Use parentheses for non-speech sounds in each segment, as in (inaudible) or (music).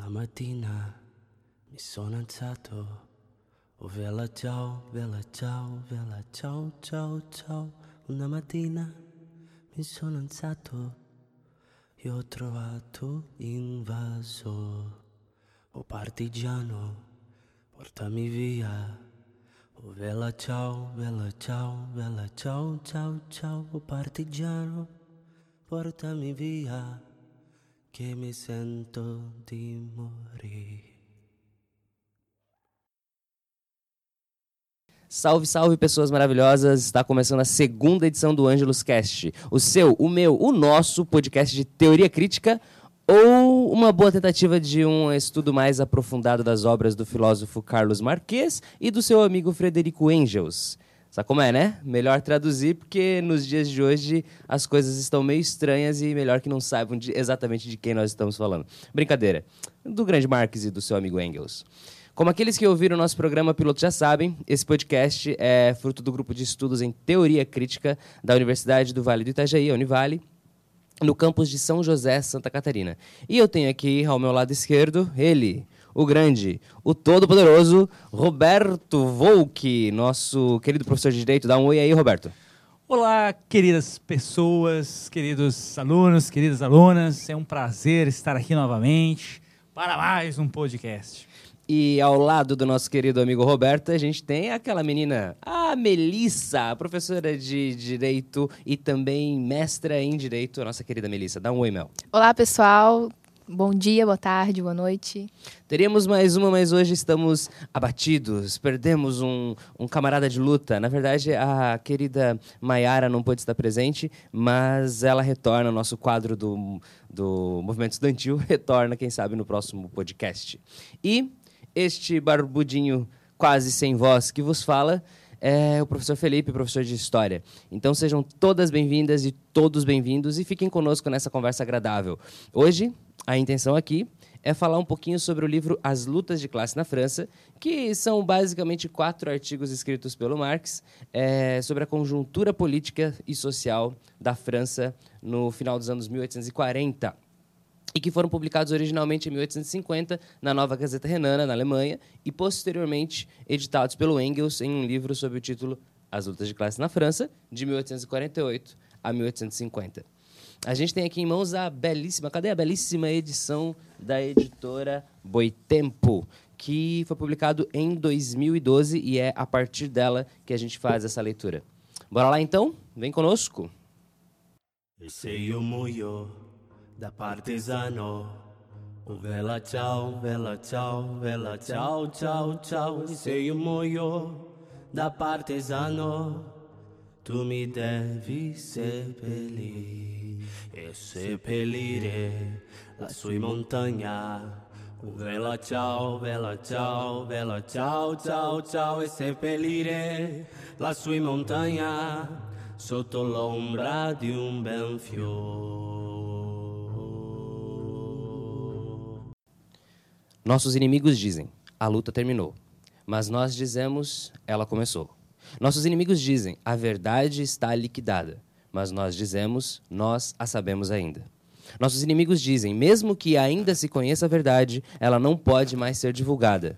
Una mattina mi sono alzato. Oh vela ciao, vela ciao, vela ciao, ciao, ciao. Una mattina mi sono alzato e ho trovato invaso. Oh partigiano, portami via. Oh vela ciao, vela ciao, vela ciao, ciao, ciao. Oh partigiano, portami via, che mi sento di morire. Salve, salve, pessoas maravilhosas! Está começando a segunda edição do Ângelos Cast. O seu, o meu, o nosso podcast de teoria crítica ou uma boa tentativa de um estudo mais aprofundado das obras do filósofo Carlos Marques e do seu amigo Frederico Engels. Sabe como é, né? Melhor traduzir, porque nos dias de hoje as coisas estão meio estranhas e melhor que não saibam de, exatamente de quem nós estamos falando. Brincadeira. Do grande Marx e do seu amigo Engels. Como aqueles que ouviram nosso programa piloto já sabem, esse podcast é fruto do grupo de estudos em teoria crítica da Universidade do Vale do Itajaí, a Univale, no campus de São José, Santa Catarina. E eu tenho aqui ao meu lado esquerdo ele, o grande, o todo-poderoso Roberto Volk, nosso querido professor de direito. Dá um oi aí, Roberto. Olá, queridas pessoas, queridos alunos, queridas alunas. É um prazer estar aqui novamente para mais um podcast. E ao lado do nosso querido amigo Roberto, a gente tem aquela menina, a Melissa, professora de Direito e também mestra em Direito, a nossa querida Melissa. Dá um oi, Mel. Olá, pessoal. Bom dia, boa tarde, boa noite. Teríamos mais uma, mas hoje estamos abatidos. Perdemos um, um camarada de luta. Na verdade, a querida Maiara não pôde estar presente, mas ela retorna ao nosso quadro do, do Movimento Estudantil, (laughs) retorna, quem sabe, no próximo podcast. E este barbudinho quase sem voz que vos fala é o professor Felipe, professor de História. Então sejam todas bem-vindas e todos bem-vindos e fiquem conosco nessa conversa agradável. Hoje, a intenção aqui é falar um pouquinho sobre o livro As Lutas de Classe na França, que são basicamente quatro artigos escritos pelo Marx é, sobre a conjuntura política e social da França no final dos anos 1840 e que foram publicados originalmente em 1850 na Nova Gazeta Renana, na Alemanha, e posteriormente editados pelo Engels em um livro sob o título As Lutas de Classe na França, de 1848 a 1850. A gente tem aqui em mãos a belíssima, cadê a belíssima edição da editora Boitempo, que foi publicado em 2012 e é a partir dela que a gente faz essa leitura. Bora lá então? Vem conosco. Sei o moio da partisano. Vela ciao, vela ciao, vela ciao, ciao, ciao. Sei o moio da partisano. Tu mi devi seppellire e seppellire lassù in montagna. Oh, vela ciao, vela ciao, vela ciao, ciao, ciao e seppellire lassù in montagna sotto l'ombra di un bel fiore. Nossos inimigos dizem: a luta terminou. Mas nós dizemos: ela começou. Nossos inimigos dizem: a verdade está liquidada. Mas nós dizemos: nós a sabemos ainda. Nossos inimigos dizem: mesmo que ainda se conheça a verdade, ela não pode mais ser divulgada.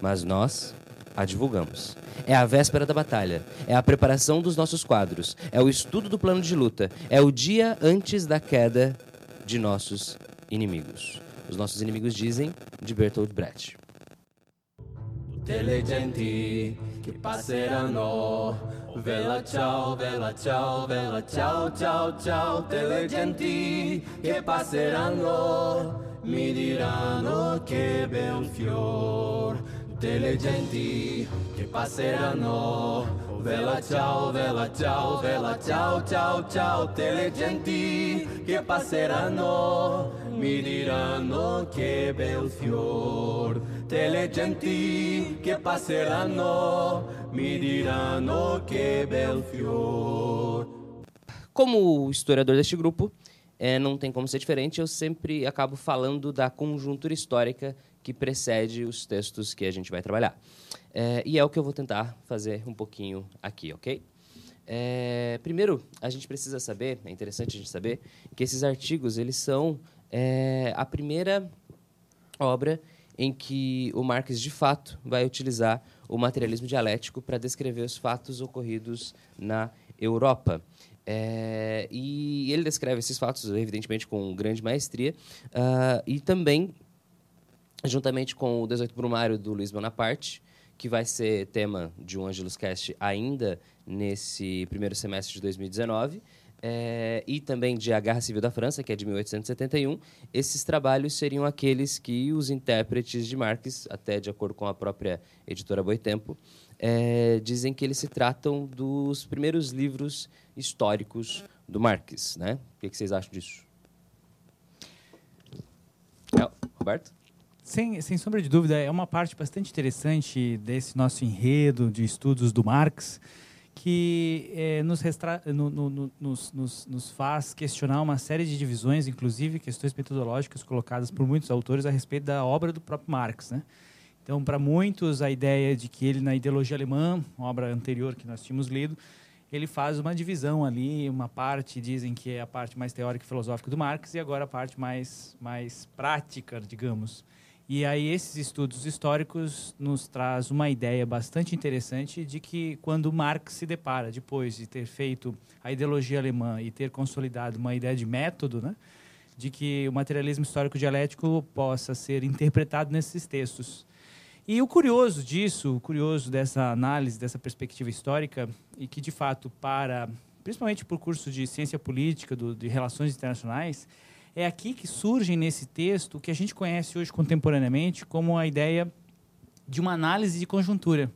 Mas nós a divulgamos. É a véspera da batalha, é a preparação dos nossos quadros, é o estudo do plano de luta, é o dia antes da queda de nossos inimigos. Os nossos inimigos dizem de Bertolt Brecht. Tutte le genti che passeranno. Vela ciao, vela ciao, vela ciao, ciao, ciao. Tutte le genti che passeranno mi diranno che bel fior. Tutte le genti che passeranno. Vela ciao, vela ciao, vela ciao, ciao, ciao. Tutte le genti che passeranno mi diranno che bel fior. Tutte le genti che passeranno mi diranno che bel fior. Como historiador deste grupo, é, não tem como ser diferente, eu sempre acabo falando da conjuntura histórica que precede os textos que a gente vai trabalhar. É, e é o que eu vou tentar fazer um pouquinho aqui, ok? É, primeiro, a gente precisa saber, é interessante a gente saber, que esses artigos eles são é, a primeira obra em que o Marx, de fato, vai utilizar o materialismo dialético para descrever os fatos ocorridos na Europa. É, e ele descreve esses fatos, evidentemente, com grande maestria, uh, e também, juntamente com o 18 Brumário do Luiz Bonaparte, que vai ser tema de um Angelus Cast ainda nesse primeiro semestre de 2019, é, e também de A Guerra Civil da França, que é de 1871, esses trabalhos seriam aqueles que os intérpretes de Marx, até de acordo com a própria editora Boitempo, é, dizem que eles se tratam dos primeiros livros históricos do Marx. Né? O que, que vocês acham disso? É, Roberto? Sem, sem sombra de dúvida, é uma parte bastante interessante desse nosso enredo de estudos do Marx que é, nos, restra... no, no, no, nos, nos, nos, faz questionar uma série de divisões, inclusive questões metodológicas colocadas por muitos autores a respeito da obra do próprio Marx. Né? Então, para muitos, a ideia de que ele, na ideologia alemã, obra anterior que nós tínhamos lido, ele faz uma divisão ali, uma parte dizem que é a parte mais teórica e filosófica do Marx e agora a parte mais, mais prática, digamos. E aí esses estudos históricos nos traz uma ideia bastante interessante de que quando Marx se depara depois de ter feito a ideologia alemã e ter consolidado uma ideia de método, né, de que o materialismo histórico dialético possa ser interpretado nesses textos. E o curioso disso, o curioso dessa análise, dessa perspectiva histórica, e que de fato para, principalmente por curso de ciência política, do, de relações internacionais, é aqui que surge nesse texto o que a gente conhece hoje contemporaneamente como a ideia de uma análise de conjuntura.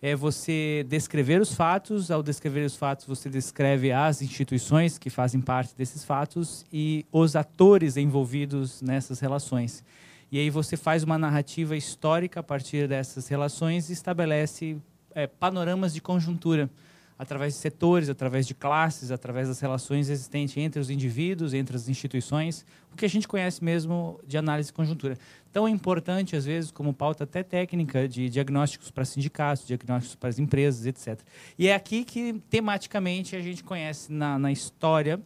É você descrever os fatos, ao descrever os fatos, você descreve as instituições que fazem parte desses fatos e os atores envolvidos nessas relações. E aí você faz uma narrativa histórica a partir dessas relações e estabelece é, panoramas de conjuntura através de setores, através de classes, através das relações existentes entre os indivíduos, entre as instituições, o que a gente conhece mesmo de análise de conjuntura. Tão importante, às vezes, como pauta até técnica de diagnósticos para sindicatos, diagnósticos para as empresas, etc. E é aqui que, tematicamente, a gente conhece na, na história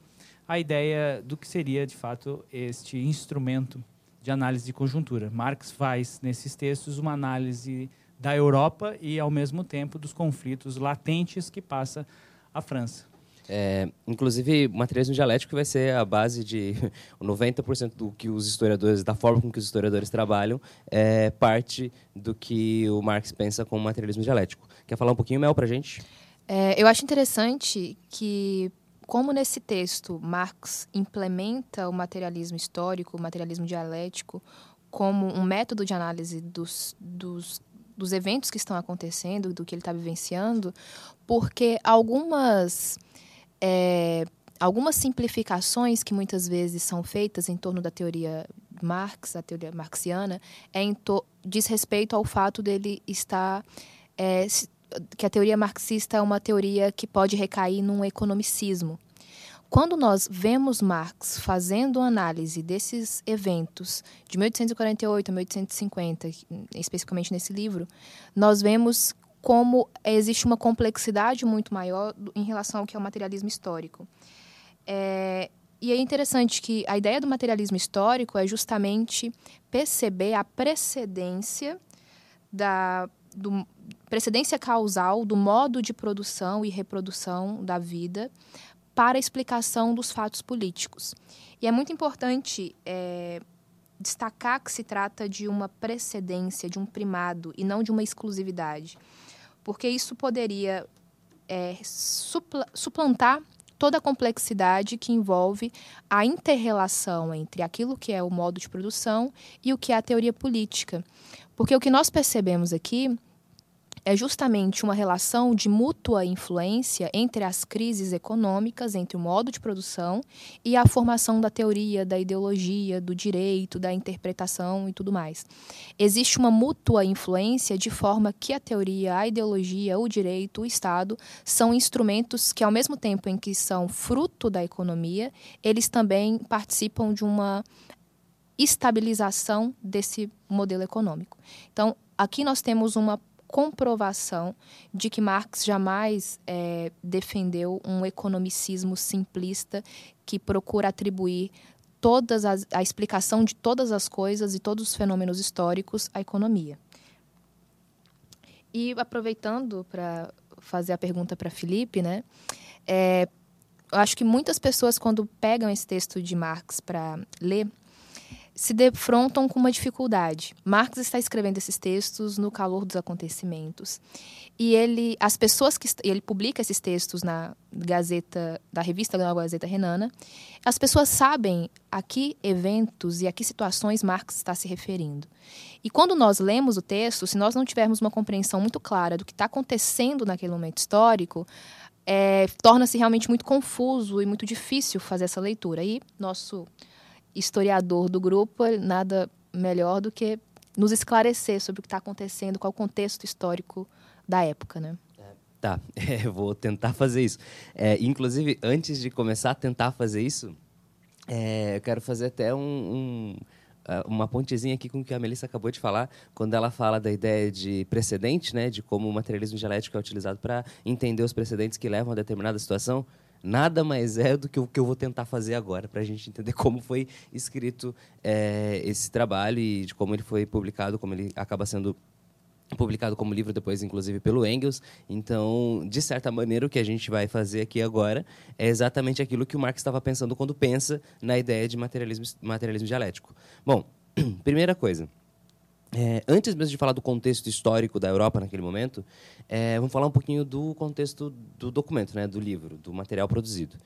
a ideia do que seria, de fato, este instrumento de análise de conjuntura. Marx faz, nesses textos, uma análise da Europa e, ao mesmo tempo, dos conflitos latentes que passa a França. É, inclusive, o materialismo dialético vai ser a base de (laughs) 90% do que os historiadores, da forma com que os historiadores trabalham, é parte do que o Marx pensa como materialismo dialético. Quer falar um pouquinho, Mel, para a gente? É, eu acho interessante que, como nesse texto Marx implementa o materialismo histórico, o materialismo dialético, como um método de análise dos, dos dos eventos que estão acontecendo, do que ele está vivenciando, porque algumas é, algumas simplificações que muitas vezes são feitas em torno da teoria Marx, a teoria marxiana, é diz respeito ao fato dele estar é, que a teoria marxista é uma teoria que pode recair num economicismo. Quando nós vemos Marx fazendo análise desses eventos de 1848 a 1850, especificamente nesse livro, nós vemos como existe uma complexidade muito maior em relação ao que é o materialismo histórico. É, e é interessante que a ideia do materialismo histórico é justamente perceber a precedência da do, precedência causal do modo de produção e reprodução da vida para a explicação dos fatos políticos. E é muito importante é, destacar que se trata de uma precedência, de um primado e não de uma exclusividade, porque isso poderia é, supl suplantar toda a complexidade que envolve a interrelação entre aquilo que é o modo de produção e o que é a teoria política. Porque o que nós percebemos aqui é justamente uma relação de mútua influência entre as crises econômicas, entre o modo de produção e a formação da teoria, da ideologia, do direito, da interpretação e tudo mais. Existe uma mútua influência de forma que a teoria, a ideologia, o direito, o Estado são instrumentos que, ao mesmo tempo em que são fruto da economia, eles também participam de uma estabilização desse modelo econômico. Então, aqui nós temos uma comprovação de que Marx jamais é, defendeu um economicismo simplista que procura atribuir todas as, a explicação de todas as coisas e todos os fenômenos históricos à economia. E aproveitando para fazer a pergunta para Felipe, né? É, eu acho que muitas pessoas quando pegam esse texto de Marx para ler se defrontam com uma dificuldade. Marx está escrevendo esses textos no calor dos acontecimentos. E ele, as pessoas que ele publica esses textos na Gazeta, da revista da Gazeta Renana, as pessoas sabem a que eventos e a que situações Marx está se referindo. E quando nós lemos o texto, se nós não tivermos uma compreensão muito clara do que está acontecendo naquele momento histórico, é, torna-se realmente muito confuso e muito difícil fazer essa leitura. E nosso historiador do grupo, nada melhor do que nos esclarecer sobre o que está acontecendo, qual o contexto histórico da época, né? Tá, (laughs) é, vou tentar fazer isso. É, inclusive, antes de começar a tentar fazer isso, é, eu quero fazer até um, um, uh, uma pontezinha aqui com o que a Melissa acabou de falar, quando ela fala da ideia de precedente, né, de como o materialismo dialético é utilizado para entender os precedentes que levam a determinada situação nada mais é do que o que eu vou tentar fazer agora, para a gente entender (laughs) como foi escrito é, esse trabalho e de como ele foi publicado, como ele acaba sendo publicado como livro depois, inclusive, pelo Engels. Então, de certa maneira, o que a gente vai fazer aqui agora é exatamente aquilo que o Marx estava pensando quando pensa na ideia de materialismo, materialismo dialético. Bom, (clears throat) primeira coisa. É, antes mesmo de falar do contexto histórico da Europa naquele momento, é, vamos falar um pouquinho do contexto do documento, né, do livro, do material produzido.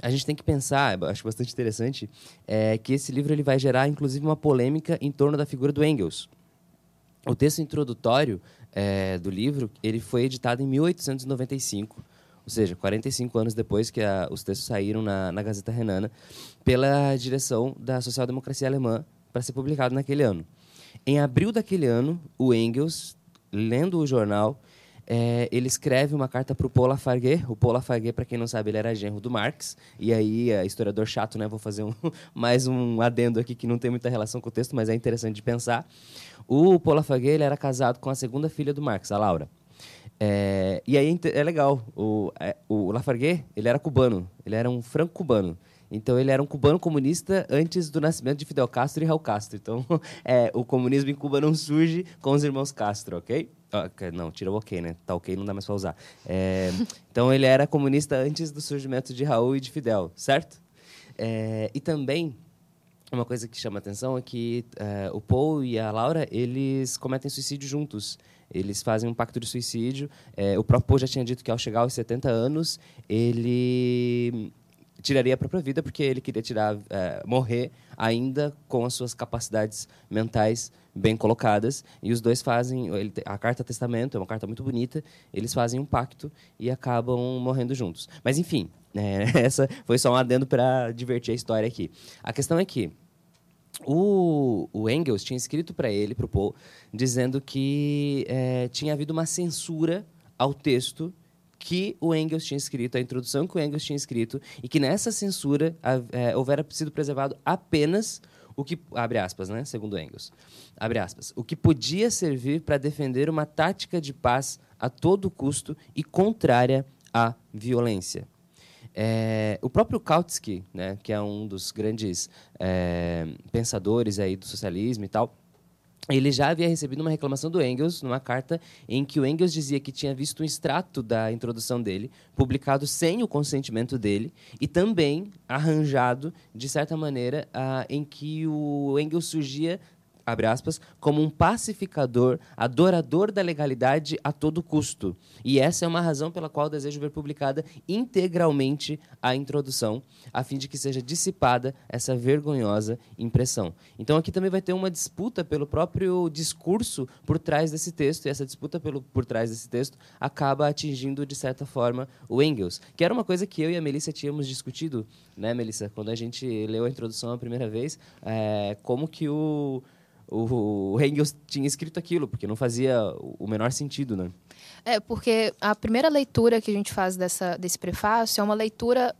A gente tem que pensar, acho bastante interessante, é, que esse livro ele vai gerar, inclusive, uma polêmica em torno da figura do Engels. O texto introdutório é, do livro ele foi editado em 1895, ou seja, 45 anos depois que a, os textos saíram na, na Gazeta Renana, pela direção da social-democracia alemã para ser publicado naquele ano. Em abril daquele ano, o Engels, lendo o jornal, é, ele escreve uma carta para o Paul Lafargue. O Paul Lafargue, para quem não sabe, ele era genro do Marx. E aí, é, historiador chato, né? Vou fazer um, (laughs) mais um adendo aqui que não tem muita relação com o texto, mas é interessante de pensar. O Paul Lafargue ele era casado com a segunda filha do Marx, a Laura. É, e aí é legal. O, é, o Lafargue ele era cubano. Ele era um franco-cubano. Então ele era um cubano comunista antes do nascimento de Fidel Castro e Raul Castro. Então (laughs) é, o comunismo em Cuba não surge com os irmãos Castro, ok? Ah, não, tira o ok, né? Tá ok, não dá mais pra usar. É, (laughs) então ele era comunista antes do surgimento de Raul e de Fidel, certo? É, e também uma coisa que chama atenção é que é, o Paul e a Laura eles cometem suicídio juntos. Eles fazem um pacto de suicídio. É, o próprio Paul já tinha dito que ao chegar aos 70 anos ele tiraria a própria vida porque ele queria tirar, é, morrer ainda com as suas capacidades mentais bem colocadas. E os dois fazem ele, a carta testamento é uma carta muito bonita. Eles fazem um pacto e acabam morrendo juntos. Mas enfim, é, (laughs) essa foi só um adendo para divertir a história aqui. A questão é que o, o Engels tinha escrito para ele, para o Paul, dizendo que é, tinha havido uma censura ao texto que o Engels tinha escrito, a introdução que o Engels tinha escrito, e que nessa censura é, houvera sido preservado apenas o que abre aspas, né, segundo Engels, abre aspas, o que podia servir para defender uma tática de paz a todo custo e contrária à violência. É, o próprio Kautsky, né, que é um dos grandes é, pensadores aí do socialismo e tal, ele já havia recebido uma reclamação do Engels numa carta em que o Engels dizia que tinha visto um extrato da introdução dele, publicado sem o consentimento dele, e também arranjado, de certa maneira, uh, em que o Engels surgia abre aspas, como um pacificador, adorador da legalidade a todo custo. E essa é uma razão pela qual desejo ver publicada integralmente a introdução, a fim de que seja dissipada essa vergonhosa impressão. Então aqui também vai ter uma disputa pelo próprio discurso por trás desse texto, e essa disputa pelo, por trás desse texto acaba atingindo, de certa forma, o Engels, que era uma coisa que eu e a Melissa tínhamos discutido, né, Melissa, quando a gente leu a introdução a primeira vez, é, como que o o, Engels tinha escrito aquilo, porque não fazia o menor sentido, né? É, porque a primeira leitura que a gente faz dessa, desse prefácio é uma leitura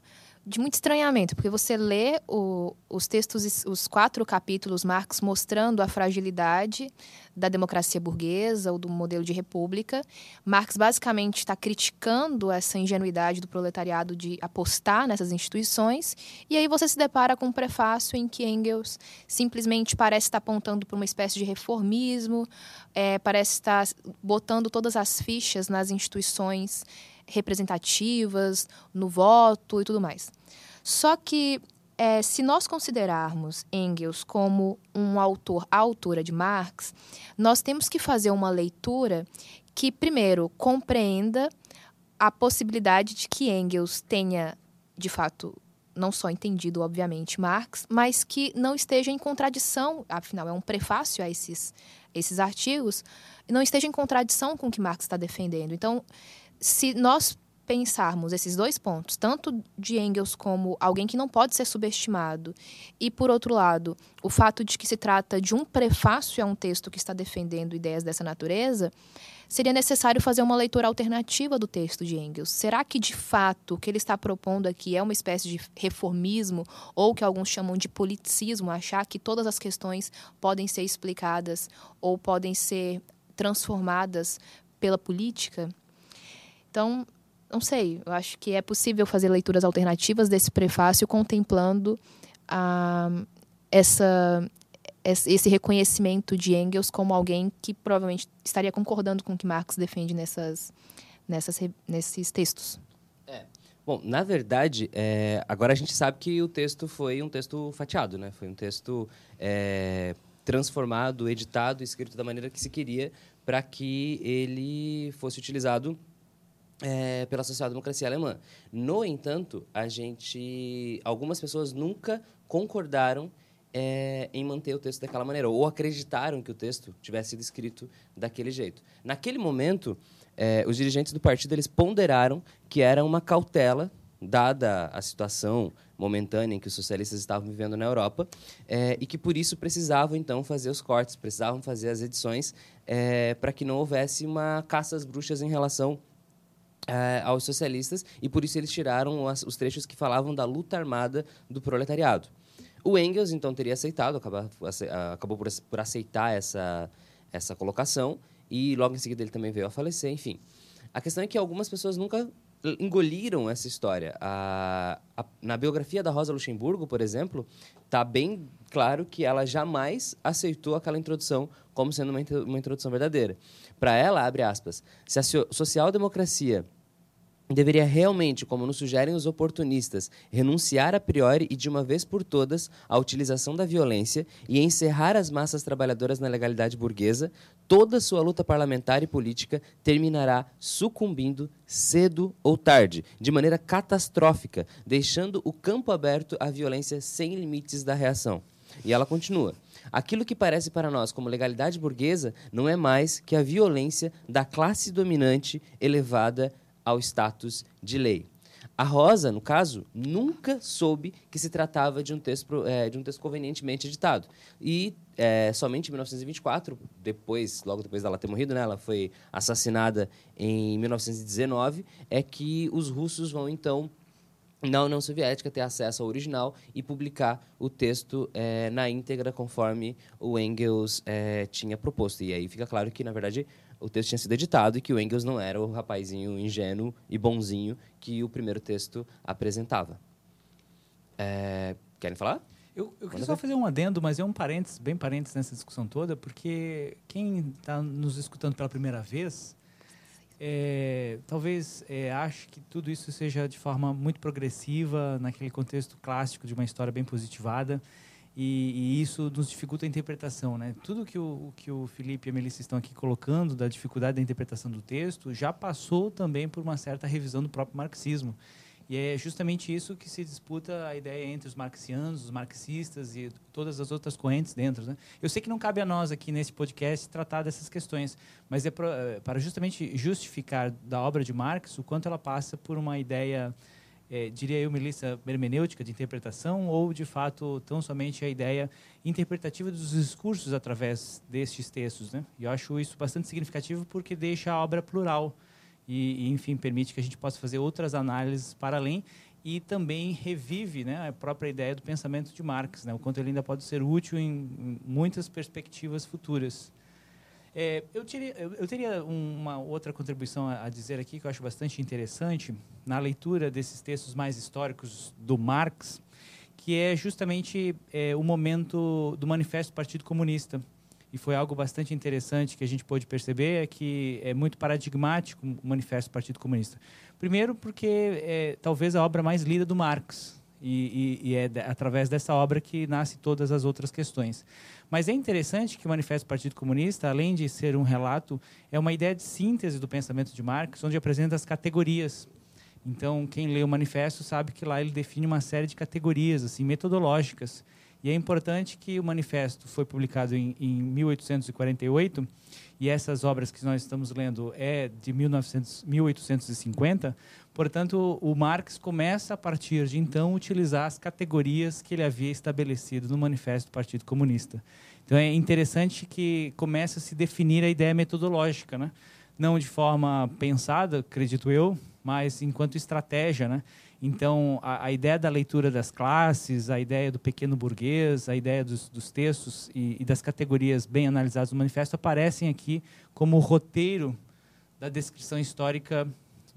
de muito estranhamento, porque você lê o, os textos, os quatro capítulos Marx mostrando a fragilidade da democracia burguesa ou do modelo de república. Marx basicamente está criticando essa ingenuidade do proletariado de apostar nessas instituições. E aí você se depara com um prefácio em que Engels simplesmente parece estar apontando para uma espécie de reformismo, é, parece estar botando todas as fichas nas instituições representativas, no voto e tudo mais. Só que é, se nós considerarmos Engels como um autor, a autora de Marx, nós temos que fazer uma leitura que, primeiro, compreenda a possibilidade de que Engels tenha, de fato, não só entendido, obviamente, Marx, mas que não esteja em contradição, afinal, é um prefácio a esses, esses artigos, não esteja em contradição com o que Marx está defendendo. Então, se nós pensarmos esses dois pontos, tanto de Engels como alguém que não pode ser subestimado, e, por outro lado, o fato de que se trata de um prefácio a um texto que está defendendo ideias dessa natureza, seria necessário fazer uma leitura alternativa do texto de Engels. Será que, de fato, o que ele está propondo aqui é uma espécie de reformismo, ou que alguns chamam de politicismo, achar que todas as questões podem ser explicadas ou podem ser transformadas pela política? Então, não sei, eu acho que é possível fazer leituras alternativas desse prefácio contemplando ah, essa, esse reconhecimento de Engels como alguém que provavelmente estaria concordando com o que Marx defende nessas, nessas, nesses textos. É. Bom, na verdade, é, agora a gente sabe que o texto foi um texto fatiado, né? Foi um texto é, transformado, editado, escrito da maneira que se queria para que ele fosse utilizado é, pela social-democracia alemã. No entanto, a gente, algumas pessoas nunca concordaram é, em manter o texto daquela maneira ou acreditaram que o texto tivesse sido escrito daquele jeito. Naquele momento, é, os dirigentes do partido eles ponderaram que era uma cautela dada a situação momentânea em que os socialistas estavam vivendo na Europa é, e que por isso precisavam então fazer os cortes, precisavam fazer as edições é, para que não houvesse uma caça às bruxas em relação é, aos socialistas e por isso eles tiraram as, os trechos que falavam da luta armada do proletariado. O Engels então teria aceitado, acabou, acabou por, por aceitar essa, essa colocação e logo em seguida ele também veio a falecer, enfim. A questão é que algumas pessoas nunca engoliram essa história. A, a, na biografia da Rosa Luxemburgo, por exemplo, está bem claro que ela jamais aceitou aquela introdução como sendo uma, uma introdução verdadeira. Para ela, abre aspas, se a social-democracia deveria realmente, como nos sugerem os oportunistas, renunciar a priori e de uma vez por todas à utilização da violência e encerrar as massas trabalhadoras na legalidade burguesa, toda sua luta parlamentar e política terminará sucumbindo cedo ou tarde, de maneira catastrófica, deixando o campo aberto à violência sem limites da reação. E ela continua. Aquilo que parece para nós como legalidade burguesa não é mais que a violência da classe dominante elevada ao status de lei. A Rosa, no caso, nunca soube que se tratava de um texto, é, de um texto convenientemente editado. E é, somente em 1924, depois, logo depois dela ter morrido, né, ela foi assassinada em 1919, é que os russos vão então na União Soviética ter acesso ao original e publicar o texto é, na íntegra conforme o Engels tinha proposto. E aí fica claro que, na verdade, o texto tinha sido editado e que o Engels não era o rapazinho ingênuo e bonzinho que o primeiro texto apresentava. É, querem falar? Eu, eu queria só fazer um adendo, mas é um parênteses, bem parênteses nessa discussão toda, porque quem está nos escutando pela primeira vez, é, talvez é, ache que tudo isso seja de forma muito progressiva, naquele contexto clássico de uma história bem positivada, e, e, isso nos dificulta a interpretação. Né? Tudo que o, que o Felipe e a Melissa estão aqui colocando da dificuldade da interpretação do texto já passou também por uma certa revisão do próprio marxismo. E é justamente isso que se disputa a ideia entre os marxianos, os marxistas e todas as outras correntes dentro. Né? Eu sei que não cabe a nós aqui nesse podcast tratar dessas questões, mas é para justamente justificar da obra de Marx o quanto ela passa por uma ideia é, diria eu, Melissa, hermenêutica de interpretação ou, de fato, tão somente a ideia interpretativa dos discursos através destes textos. Né? E eu acho isso bastante significativo porque deixa a obra plural e, e, enfim, permite que a gente possa fazer outras análises para além e também revive né, a própria ideia do pensamento de Marx, né, o quanto ele ainda pode ser útil em muitas perspectivas futuras. É, eu, teria, eu, eu, teria uma outra contribuição a, a, dizer aqui que eu acho bastante interessante na leitura desses textos mais históricos do Marx, que é justamente é, o momento do Manifesto do Partido Comunista. E foi algo bastante interessante que a gente pôde perceber, é que é muito paradigmático o Manifesto do Partido Comunista. Primeiro porque é talvez a obra mais lida do Marx, e, e, e é através dessa obra que nasce todas as outras questões. Mas é interessante que o Manifesto do Partido Comunista, além de ser um relato, é uma ideia de síntese do pensamento de Marx, onde apresenta as categorias. Então, quem lê o manifesto sabe que lá ele define uma série de categorias assim metodológicas. E é importante que o manifesto foi publicado em, em 1848 e essas obras que nós estamos lendo é de 1900, 1850. Portanto, o Marx começa a partir de então utilizar as categorias que ele havia estabelecido no Manifesto do Partido Comunista. Então é interessante que começa a se definir a ideia metodológica, né? não de forma pensada, acredito eu, mas enquanto estratégia, né? Então, a, a, ideia da leitura das classes, a ideia do pequeno burguês, a ideia dos, dos textos e, e, das categorias bem analisadas no manifesto aparecem aqui como roteiro da descrição histórica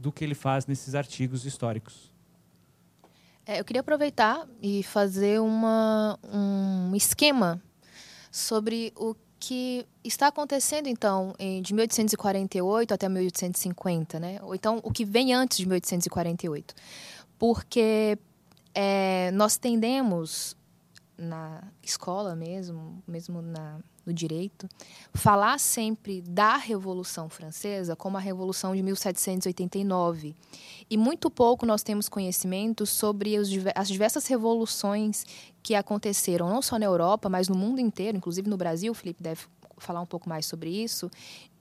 do que ele faz nesses artigos históricos. É, eu queria aproveitar e fazer uma, um esquema sobre o que está acontecendo, então, de 1848 até 1850, né? ou então o que vem antes de 1848 porque é, nós tendemos na escola mesmo, mesmo na, no direito, falar sempre da Revolução Francesa como a Revolução de 1789. E muito pouco nós temos conhecimento sobre os, as diversas revoluções que aconteceram, não só na Europa, mas no mundo inteiro, inclusive no Brasil, o Felipe deve falar um pouco mais sobre isso,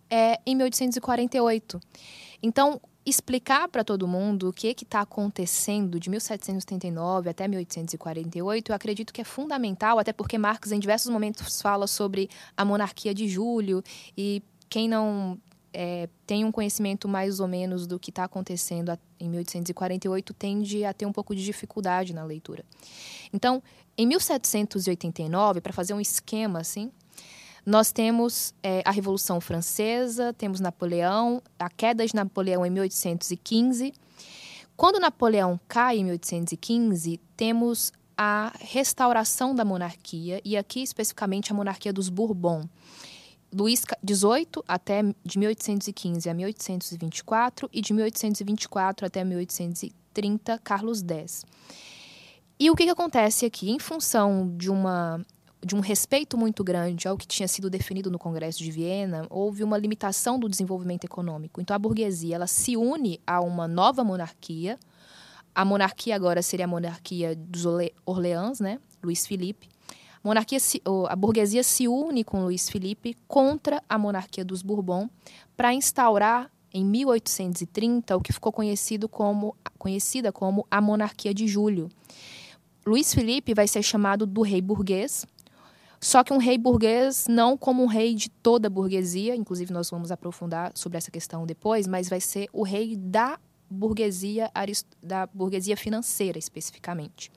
é, em 1848. Então, explicar para todo mundo o que está acontecendo de 1779 até 1848, eu acredito que é fundamental, até porque Marx, em diversos momentos, fala sobre a monarquia de Júlio, e quem não é, tem um conhecimento mais ou menos do que está acontecendo em 1848 tende a ter um pouco de dificuldade na leitura. Então, em 1789, para fazer um esquema assim, nós temos é, a Revolução Francesa, temos Napoleão, a queda de Napoleão em 1815. Quando Napoleão cai em 1815, temos a restauração da monarquia, e aqui especificamente a monarquia dos Bourbon. Luís XVIII até de 1815 a 1824 e de 1824 até 1830 Carlos X. E o que, que acontece aqui? Em função de uma de um respeito muito grande ao que tinha sido definido no Congresso de Viena, houve uma limitação do desenvolvimento econômico. Então a burguesia ela se une a uma nova monarquia. A monarquia agora seria a monarquia dos Orleans, né? Luiz Felipe. A, monarquia se, a burguesia se une com Luiz Felipe contra a monarquia dos Bourbon para instaurar em 1830 o que ficou conhecido como conhecida como a monarquia de Júlio. Luiz Felipe vai ser chamado do rei burguês só que um rei burguês não como um rei de toda a burguesia, inclusive nós vamos aprofundar sobre essa questão depois, mas vai ser o rei da burguesia da burguesia financeira especificamente.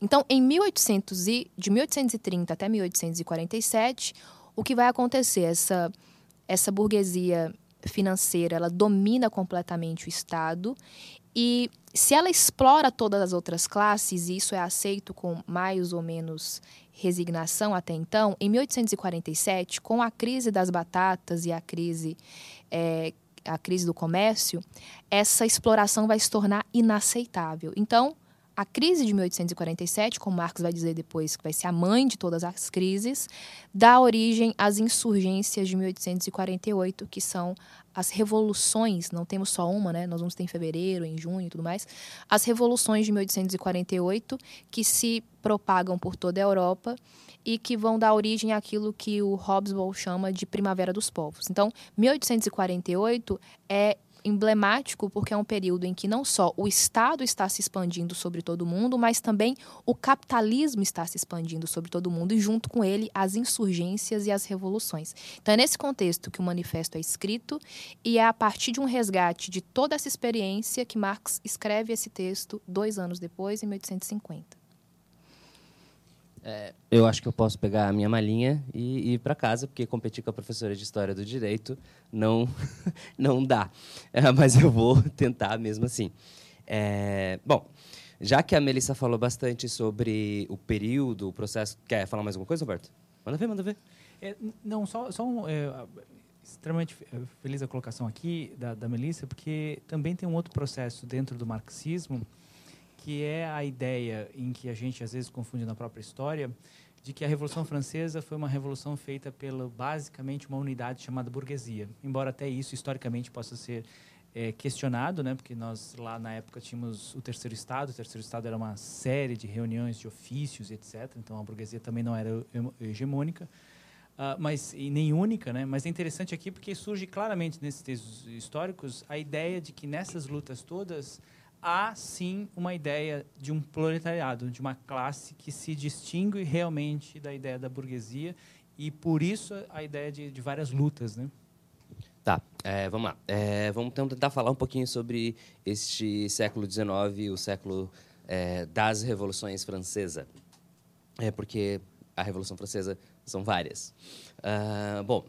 Então, em 1800 e, de 1830 até 1847, o que vai acontecer essa essa burguesia financeira, ela domina completamente o Estado e se ela explora todas as outras classes, e isso é aceito com mais ou menos resignação até então, em 1847, com a crise das batatas e a crise, é, a crise do comércio, essa exploração vai se tornar inaceitável. Então, a crise de 1847, como Marx vai dizer depois, que vai ser a mãe de todas as crises, dá origem às insurgências de 1848, que são as revoluções, não temos só uma, né? Nós vamos ter em fevereiro, em junho e tudo mais. As revoluções de 1848 que se propagam por toda a Europa e que vão dar origem àquilo que o Hobsbawm chama de Primavera dos Povos. Então, 1848 é emblemático porque é um período em que não só o Estado está se expandindo sobre todo mundo, mas também o capitalismo está se expandindo sobre todo mundo e junto com ele as insurgências e as revoluções. Então é nesse contexto que o manifesto é escrito e é a partir de um resgate de toda essa experiência que Marx escreve esse texto dois anos depois, em 1850. É, eu acho que eu posso pegar a minha malinha e, e ir para casa, porque competir com a professora de História do Direito não, (laughs) não dá. É, mas eu vou (laughs) tentar mesmo assim. É, bom, já que a Melissa falou bastante sobre o período, o processo... Quer falar mais alguma coisa, Roberto? Manda ver, manda ver. É, não, só, só um, é, extremamente feliz a colocação aqui da, da Melissa, porque também tem um outro processo dentro do marxismo, que é a ideia em que a gente às vezes confunde na própria história, de que a Revolução Francesa foi uma revolução feita pela basicamente uma unidade chamada burguesia. Embora até isso historicamente possa ser é, questionado, né? Porque nós lá na época tínhamos o terceiro estado. O terceiro estado era uma série de reuniões de ofícios, etc. Então a burguesia também não era hegemônica. Uh, mas e nem única, né? Mas é interessante aqui porque surge claramente nesses textos históricos a ideia de que nessas lutas todas há sim uma ideia de um proletariado, de uma classe que se distingue realmente da ideia da burguesia e por isso a ideia de, de várias lutas, né? Tá, é, vamos lá. É, vamos então tentar falar um pouquinho sobre este século XIX, o século é, das revoluções francesa. É porque a Revolução Francesa são várias. Uh, bom,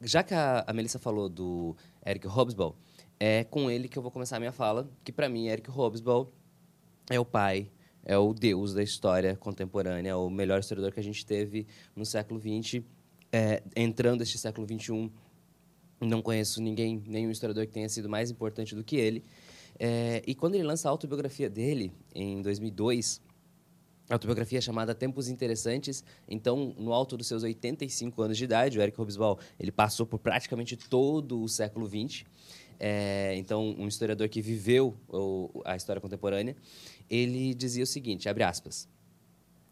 já que a, a Melissa falou do Eric Hobsbawm, é com ele que eu vou começar a minha fala, que para mim Eric Hobsbawm é o pai, é o deus da história contemporânea, é o melhor historiador que a gente teve no século XX. É, entrando este século XXI, não conheço ninguém, nenhum historiador que tenha sido mais importante do que ele. É, e quando ele lança a autobiografia dele, em 2002, a autobiografia é chamada Tempos Interessantes. Então, no alto dos seus 85 anos de idade, o Eric Hobsbawm ele passou por praticamente todo o século XX. É, então, um historiador que viveu a história contemporânea, ele dizia o seguinte, abre aspas,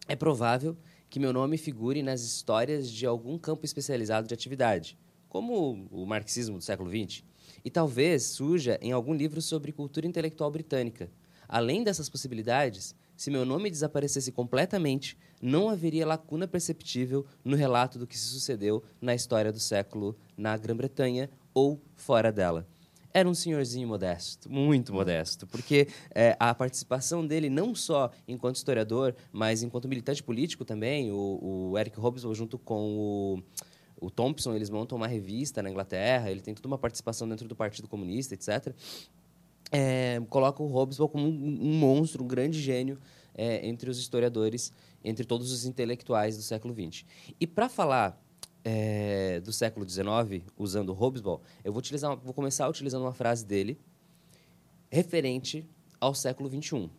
é provável que meu nome figure nas histórias de algum campo especializado de atividade, como o marxismo do século XX, e talvez surja em algum livro sobre cultura intelectual britânica. Além dessas possibilidades, se meu nome desaparecesse completamente, não haveria lacuna perceptível no relato do que se sucedeu na história do século na Grã-Bretanha ou fora dela era um senhorzinho modesto, muito modesto, porque é, a participação dele, não só enquanto historiador, mas enquanto militante político também, o, o Eric Hobsbawm, junto com o, o Thompson, eles montam uma revista na Inglaterra, ele tem toda uma participação dentro do Partido Comunista, etc. É, coloca o Hobsbawm como um, um monstro, um grande gênio é, entre os historiadores, entre todos os intelectuais do século XX. E para falar é, do século XIX, usando Hobsbawm, eu vou, utilizar, vou começar utilizando uma frase dele referente ao século XXI.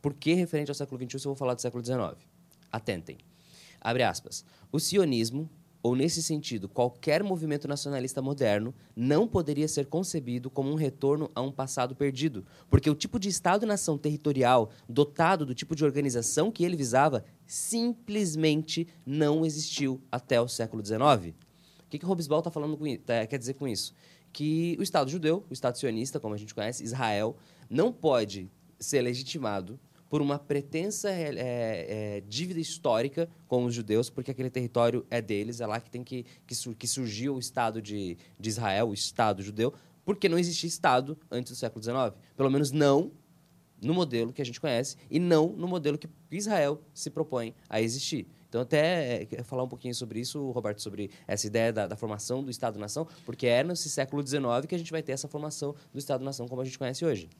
Por que referente ao século XXI se eu vou falar do século XIX? Atentem. Abre aspas. O sionismo ou nesse sentido, qualquer movimento nacionalista moderno não poderia ser concebido como um retorno a um passado perdido, porque o tipo de Estado-nação territorial dotado do tipo de organização que ele visava simplesmente não existiu até o século XIX. O que, que Robesbal está falando com tá, quer dizer com isso? Que o Estado judeu, o Estado sionista, como a gente conhece, Israel, não pode ser legitimado por uma pretensa é, é, dívida histórica com os judeus, porque aquele território é deles, é lá que tem que, que, que surgiu o Estado de, de Israel, o Estado judeu, porque não existia Estado antes do século XIX. Pelo menos não no modelo que a gente conhece e não no modelo que Israel se propõe a existir. Então, até é, falar um pouquinho sobre isso, Roberto, sobre essa ideia da, da formação do Estado-nação, porque é nesse século XIX que a gente vai ter essa formação do Estado-nação como a gente conhece hoje.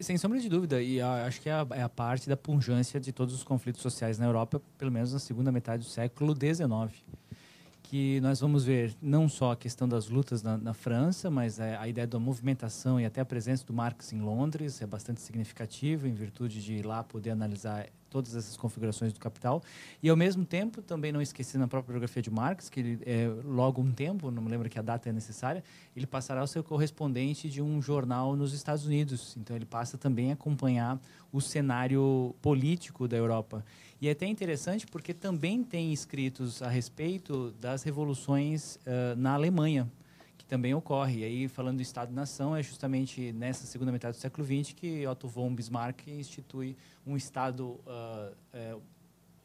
Sem sombra de dúvida, e acho que é a, é a, parte da pungência de todos os conflitos sociais na Europa, pelo menos na segunda metade do século XIX. Que nós vamos ver não só a questão das lutas na, na França, mas a, a, ideia da movimentação e até a presença do Marx em Londres é bastante significativa, em virtude de lá poder analisar todas essas configurações do capital. E, ao mesmo tempo, também não esqueci na própria biografia de Marx, que ele, é, logo um tempo, não me lembro que a data é necessária, ele passará a ser correspondente de um jornal nos Estados Unidos. Então, ele passa também a acompanhar o cenário político da Europa. E é até interessante porque também tem escritos a respeito das revoluções uh, na Alemanha também ocorre. E aí, falando do Estado-nação, é justamente nessa segunda metade do século XX que Otto von Bismarck institui um Estado, uh,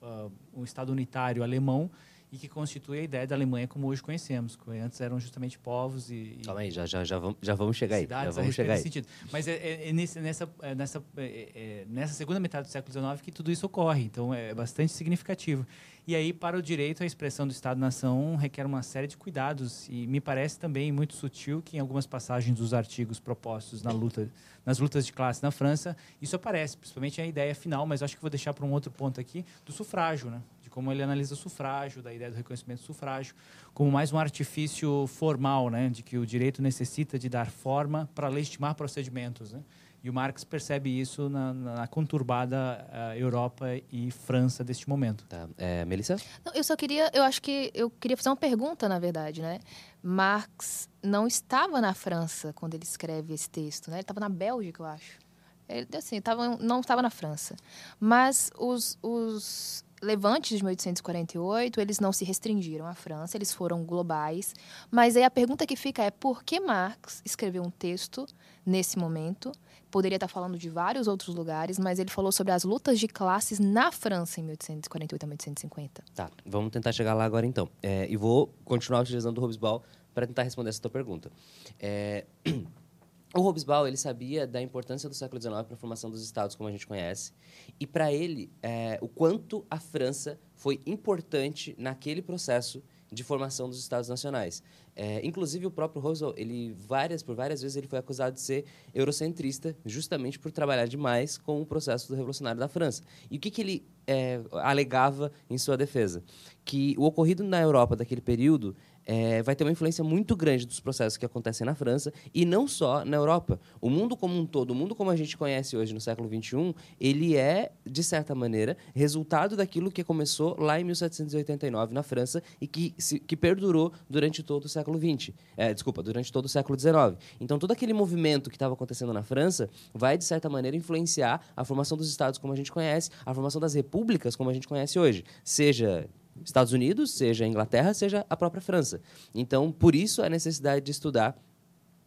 uh, um Estado unitário alemão e que constitui a ideia da Alemanha como hoje conhecemos, que antes eram justamente povos e... e Calma aí, já, já, já, vamos, já vamos chegar aí. Já vamos chegar aí. Sentido. Mas é, é, é nesse, nessa, é, nessa, é, é, nessa segunda metade do século XIX que tudo isso ocorre, então é bastante significativo. E aí, para o direito, a expressão do Estado-nação requer uma série de cuidados e me parece também muito sutil que em algumas passagens dos artigos propostos na luta, nas lutas de classe na França, isso aparece, principalmente a ideia final, mas acho que vou deixar para um outro ponto aqui, do sufrágio, né? De como ele analisa o sufrágio, da ideia do reconhecimento do sufrágio, como mais um artifício formal, né? de que o direito necessita de dar forma para legitimar procedimentos. Né? E o Marx percebe isso na, na conturbada uh, Europa e França deste momento. Tá. É, Melissa? Não, eu só queria, eu acho que eu queria fazer uma pergunta, na verdade, né? Marx não estava na França quando ele escreve esse texto, né? Ele estava na Bélgica, eu acho. Ele, assim, tava, não estava na França. Mas os, os levantes de 1848, eles não se restringiram à França, eles foram globais. Mas aí a pergunta que fica é por que Marx escreveu um texto nesse momento? Poderia estar falando de vários outros lugares, mas ele falou sobre as lutas de classes na França em 1848 a 1850. Tá, vamos tentar chegar lá agora então. É, e vou continuar utilizando o Hobsbawm para tentar responder essa tua pergunta. É... (clears throat) O Hobsbawm ele sabia da importância do século XIX para a formação dos estados como a gente conhece e para ele é, o quanto a França foi importante naquele processo de formação dos estados nacionais. É, inclusive o próprio Roosevelt, ele várias por várias vezes ele foi acusado de ser eurocentrista, justamente por trabalhar demais com o processo do revolucionário da França. E o que, que ele é, alegava em sua defesa? Que o ocorrido na Europa daquele período é, vai ter uma influência muito grande dos processos que acontecem na França e não só na Europa. O mundo como um todo, o mundo como a gente conhece hoje no século XXI, ele é, de certa maneira, resultado daquilo que começou lá em 1789 na França e que, se, que perdurou durante todo o século XX. É, desculpa, durante todo o século XIX. Então, todo aquele movimento que estava acontecendo na França vai, de certa maneira, influenciar a formação dos estados como a gente conhece, a formação das repúblicas como a gente conhece hoje. Seja Estados Unidos, seja a Inglaterra, seja a própria França. Então, por isso a necessidade de estudar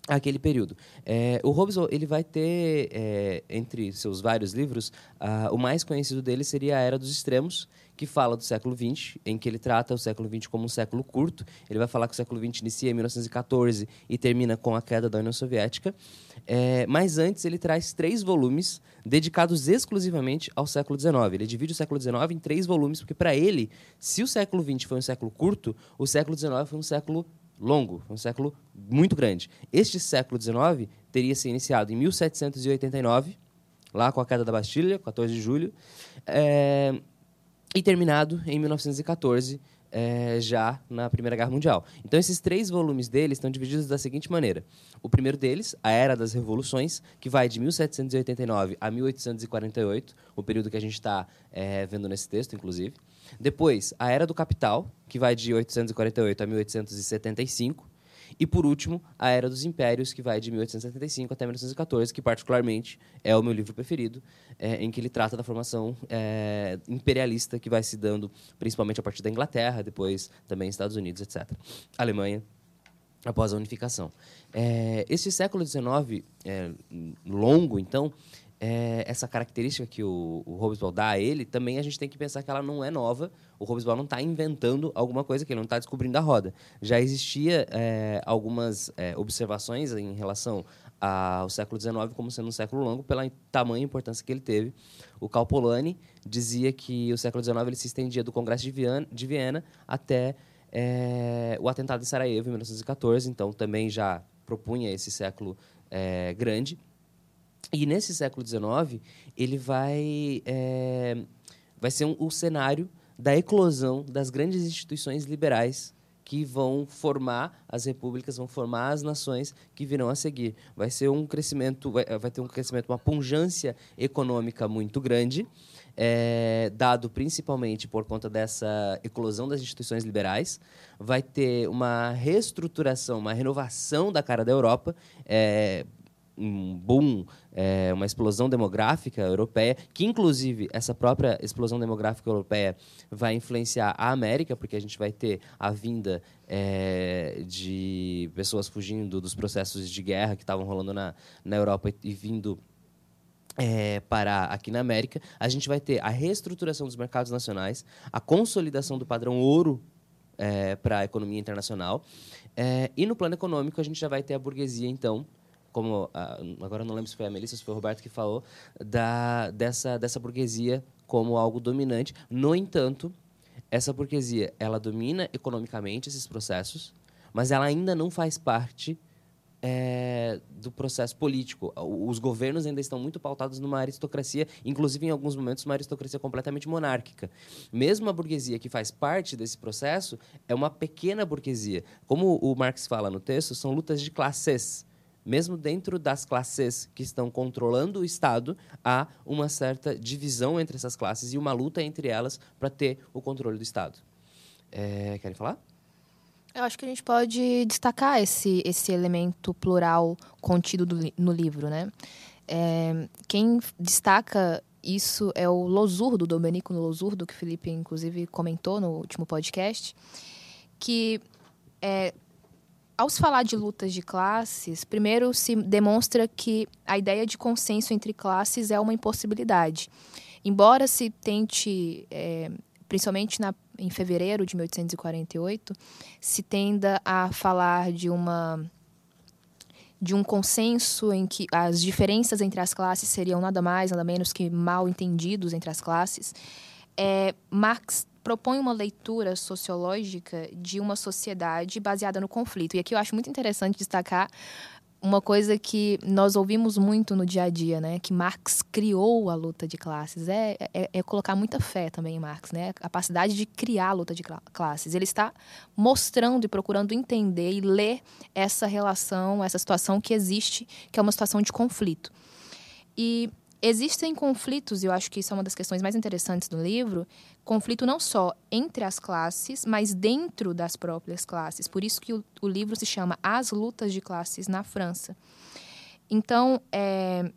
aquele período. É, o Robson ele vai ter é, entre seus vários livros uh, o mais conhecido dele seria a Era dos Extremos que fala do século XX em que ele trata o século XX como um século curto. Ele vai falar que o século XX inicia em 1914 e termina com a queda da União Soviética. É, mas antes ele traz três volumes dedicados exclusivamente ao século XIX ele divide o século XIX em três volumes porque para ele se o século XX foi um século curto o século XIX foi um século longo, um século muito grande. Este século XIX teria se iniciado em 1789, lá com a queda da Bastilha, 14 de julho, é, e terminado em 1914, é, já na Primeira Guerra Mundial. Então, esses três volumes dele estão divididos da seguinte maneira. O primeiro deles, A Era das Revoluções, que vai de 1789 a 1848, o período que a gente está é, vendo nesse texto, inclusive. Depois, a Era do Capital, que vai de 848 a 1875. E, por último, a Era dos Impérios, que vai de 1875 até 1914, que, particularmente, é o meu livro preferido, é, em que ele trata da formação é, imperialista que vai se dando principalmente a partir da Inglaterra, depois também Estados Unidos, etc. Alemanha, após a unificação. É, este século XIX, é, longo, então, é, essa característica que o, o Hobsbawm dá a ele, também a gente tem que pensar que ela não é nova. O Hobsbawm não está inventando alguma coisa que ele não está descobrindo a roda. Já existia é, algumas é, observações em relação ao século XIX como sendo um século longo pela tamanha importância que ele teve. O Karl Polanyi dizia que o século XIX ele se estendia do Congresso de Viena, de Viena até é, o atentado em Sarajevo em 1914. Então também já propunha esse século é, grande. E nesse século XIX, ele vai, é, vai ser um, o cenário da eclosão das grandes instituições liberais que vão formar as repúblicas, vão formar as nações que virão a seguir. Vai ser um crescimento, vai, vai ter um crescimento, uma pungência econômica muito grande, é, dado principalmente por conta dessa eclosão das instituições liberais. Vai ter uma reestruturação, uma renovação da cara da Europa. É, um boom, é, uma explosão demográfica europeia, que inclusive essa própria explosão demográfica europeia vai influenciar a América, porque a gente vai ter a vinda é, de pessoas fugindo dos processos de guerra que estavam rolando na, na Europa e, e vindo é, parar aqui na América, a gente vai ter a reestruturação dos mercados nacionais, a consolidação do padrão ouro é, para a economia internacional. É, e no plano econômico, a gente já vai ter a burguesia, então, como a, agora não lembro se foi a Melissa, se foi o Roberto que falou, da, dessa, dessa burguesia como algo dominante. No entanto, essa burguesia ela domina economicamente esses processos, mas ela ainda não faz parte é, do processo político. Os governos ainda estão muito pautados numa aristocracia, inclusive em alguns momentos uma aristocracia completamente monárquica. Mesmo a burguesia que faz parte desse processo é uma pequena burguesia. Como o Marx fala no texto, são lutas de classes. Mesmo dentro das classes que estão controlando o Estado, há uma certa divisão entre essas classes e uma luta entre elas para ter o controle do Estado. É, querem falar? Eu acho que a gente pode destacar esse, esse elemento plural contido do, no livro, né? É, quem destaca isso é o Losurdo, Domenico Losurdo, que o Felipe, inclusive, comentou no último podcast, que é, ao se falar de lutas de classes, primeiro se demonstra que a ideia de consenso entre classes é uma impossibilidade. Embora se tente é, principalmente na, em fevereiro de 1848, se tenda a falar de uma de um consenso em que as diferenças entre as classes seriam nada mais, nada menos que mal entendidos entre as classes. É, Marx propõe uma leitura sociológica de uma sociedade baseada no conflito. E aqui eu acho muito interessante destacar uma coisa que nós ouvimos muito no dia a dia, né? Que Marx criou a luta de classes. É, é, é, colocar muita fé também em Marx, né? A capacidade de criar a luta de classes. Ele está mostrando e procurando entender e ler essa relação, essa situação que existe, que é uma situação de conflito. E existem conflitos, e eu acho que isso é uma das questões mais interessantes do livro, conflito não só entre as classes, mas dentro das próprias classes. Por isso que o, o livro se chama As Lutas de Classes na França. Então, é,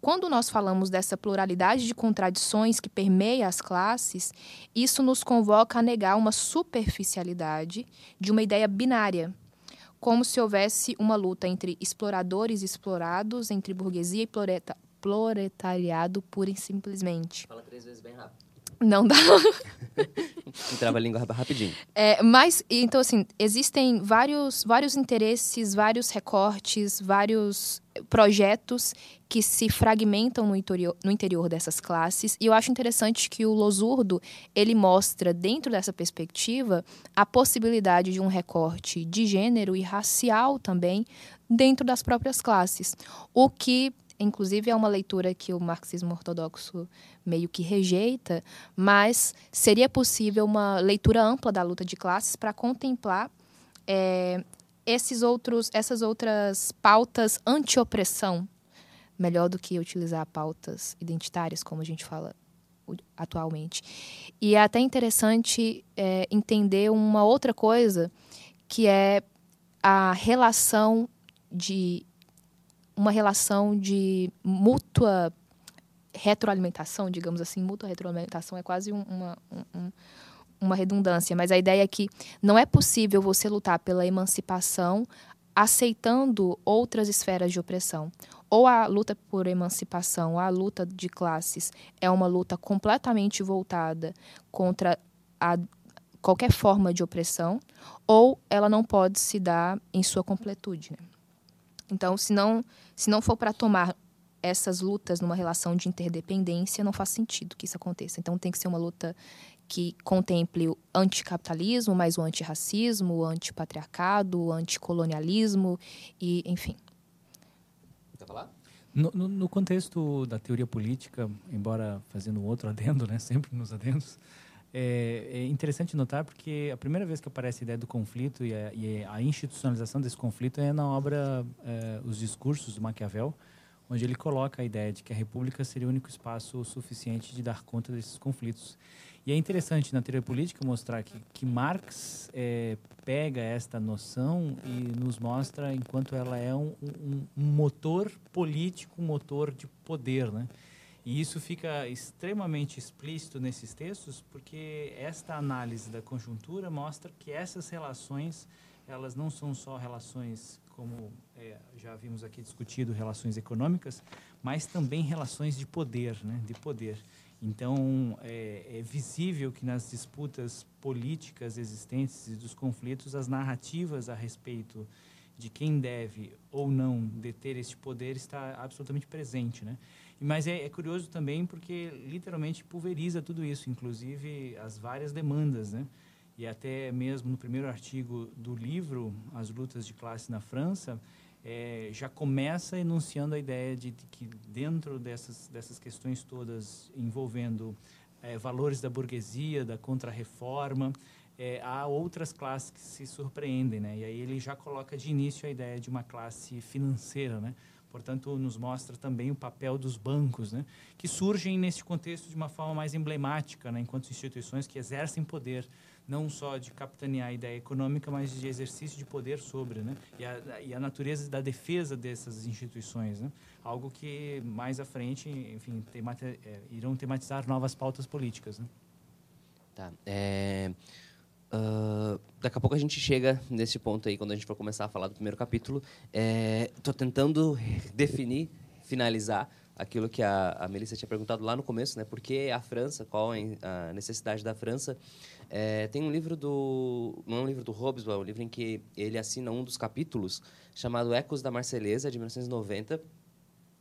quando nós falamos dessa pluralidade de contradições que permeia as classes, isso nos convoca a negar uma superficialidade de uma ideia binária, como se houvesse uma luta entre exploradores e explorados, entre burguesia e proletariado pura e simplesmente. Fala três vezes bem rápido. Não dá. (laughs) Entrava a língua rapidinho. É, mas, então, assim, existem vários, vários interesses, vários recortes, vários projetos que se fragmentam no interior, no interior dessas classes. E eu acho interessante que o Losurdo, ele mostra, dentro dessa perspectiva, a possibilidade de um recorte de gênero e racial também dentro das próprias classes. O que inclusive é uma leitura que o marxismo ortodoxo meio que rejeita, mas seria possível uma leitura ampla da luta de classes para contemplar é, esses outros, essas outras pautas anti-opressão, melhor do que utilizar pautas identitárias, como a gente fala atualmente. E é até interessante é, entender uma outra coisa, que é a relação de uma relação de mútua retroalimentação, digamos assim, mútua retroalimentação é quase uma, um, uma redundância, mas a ideia é que não é possível você lutar pela emancipação aceitando outras esferas de opressão. Ou a luta por emancipação, ou a luta de classes é uma luta completamente voltada contra a, qualquer forma de opressão, ou ela não pode se dar em sua completude. Né? Então, se não, se não for para tomar essas lutas numa relação de interdependência, não faz sentido que isso aconteça. Então, tem que ser uma luta que contemple o anticapitalismo, mas o antirracismo, o antipatriarcado, o anticolonialismo e, enfim. Quer falar? No, no, no, contexto da teoria política, embora fazendo outro adendo, né, (laughs) sempre nos adendos, é, é, interessante notar porque a primeira vez que aparece a ideia do conflito e a, e a institucionalização desse conflito é na obra é, Os Discursos do Maquiavel, onde ele coloca a ideia de que a república seria o único espaço suficiente de dar conta desses conflitos. E é interessante na teoria política mostrar que, que Marx é, pega esta noção e nos mostra enquanto ela é um, um, um motor político, um motor de poder, né? E isso fica extremamente explícito nesses textos, porque esta análise da conjuntura mostra que essas relações, elas não são só relações, como é, já vimos aqui discutido, relações econômicas, mas também relações de poder, né? De poder. Então, é, é, visível que nas disputas políticas existentes e dos conflitos, as narrativas a respeito de quem deve ou não deter este poder está absolutamente presente, né? Mas é, é, curioso também porque literalmente pulveriza tudo isso, inclusive as várias demandas, né? E até mesmo no primeiro artigo do livro, As Lutas de Classe na França, é, já começa enunciando a ideia de, de, que dentro dessas, dessas questões todas envolvendo é, valores da burguesia, da contrarreforma, é, há outras classes que se surpreendem, né? E aí ele já coloca de início a ideia de uma classe financeira, né? Portanto, nos mostra também o papel dos bancos, né, que surgem nesse contexto de uma forma mais emblemática, né, enquanto instituições que exercem poder, não só de capitanear a ideia econômica, mas de exercício de poder sobre, né, e a, e a natureza da defesa dessas instituições, né, algo que mais à frente, enfim, é, irão tematizar novas pautas políticas. Né. Tá. É... Uh, daqui a pouco a gente chega nesse ponto aí, quando a gente for começar a falar do primeiro capítulo. Estou é, tentando definir, finalizar aquilo que a, a Melissa tinha perguntado lá no começo, né? Por que a França? Qual a necessidade da França? É, tem um livro do... Não é um livro do Hobbes, é um livro em que ele assina um dos capítulos, chamado Ecos da Marselhesa, de 1990,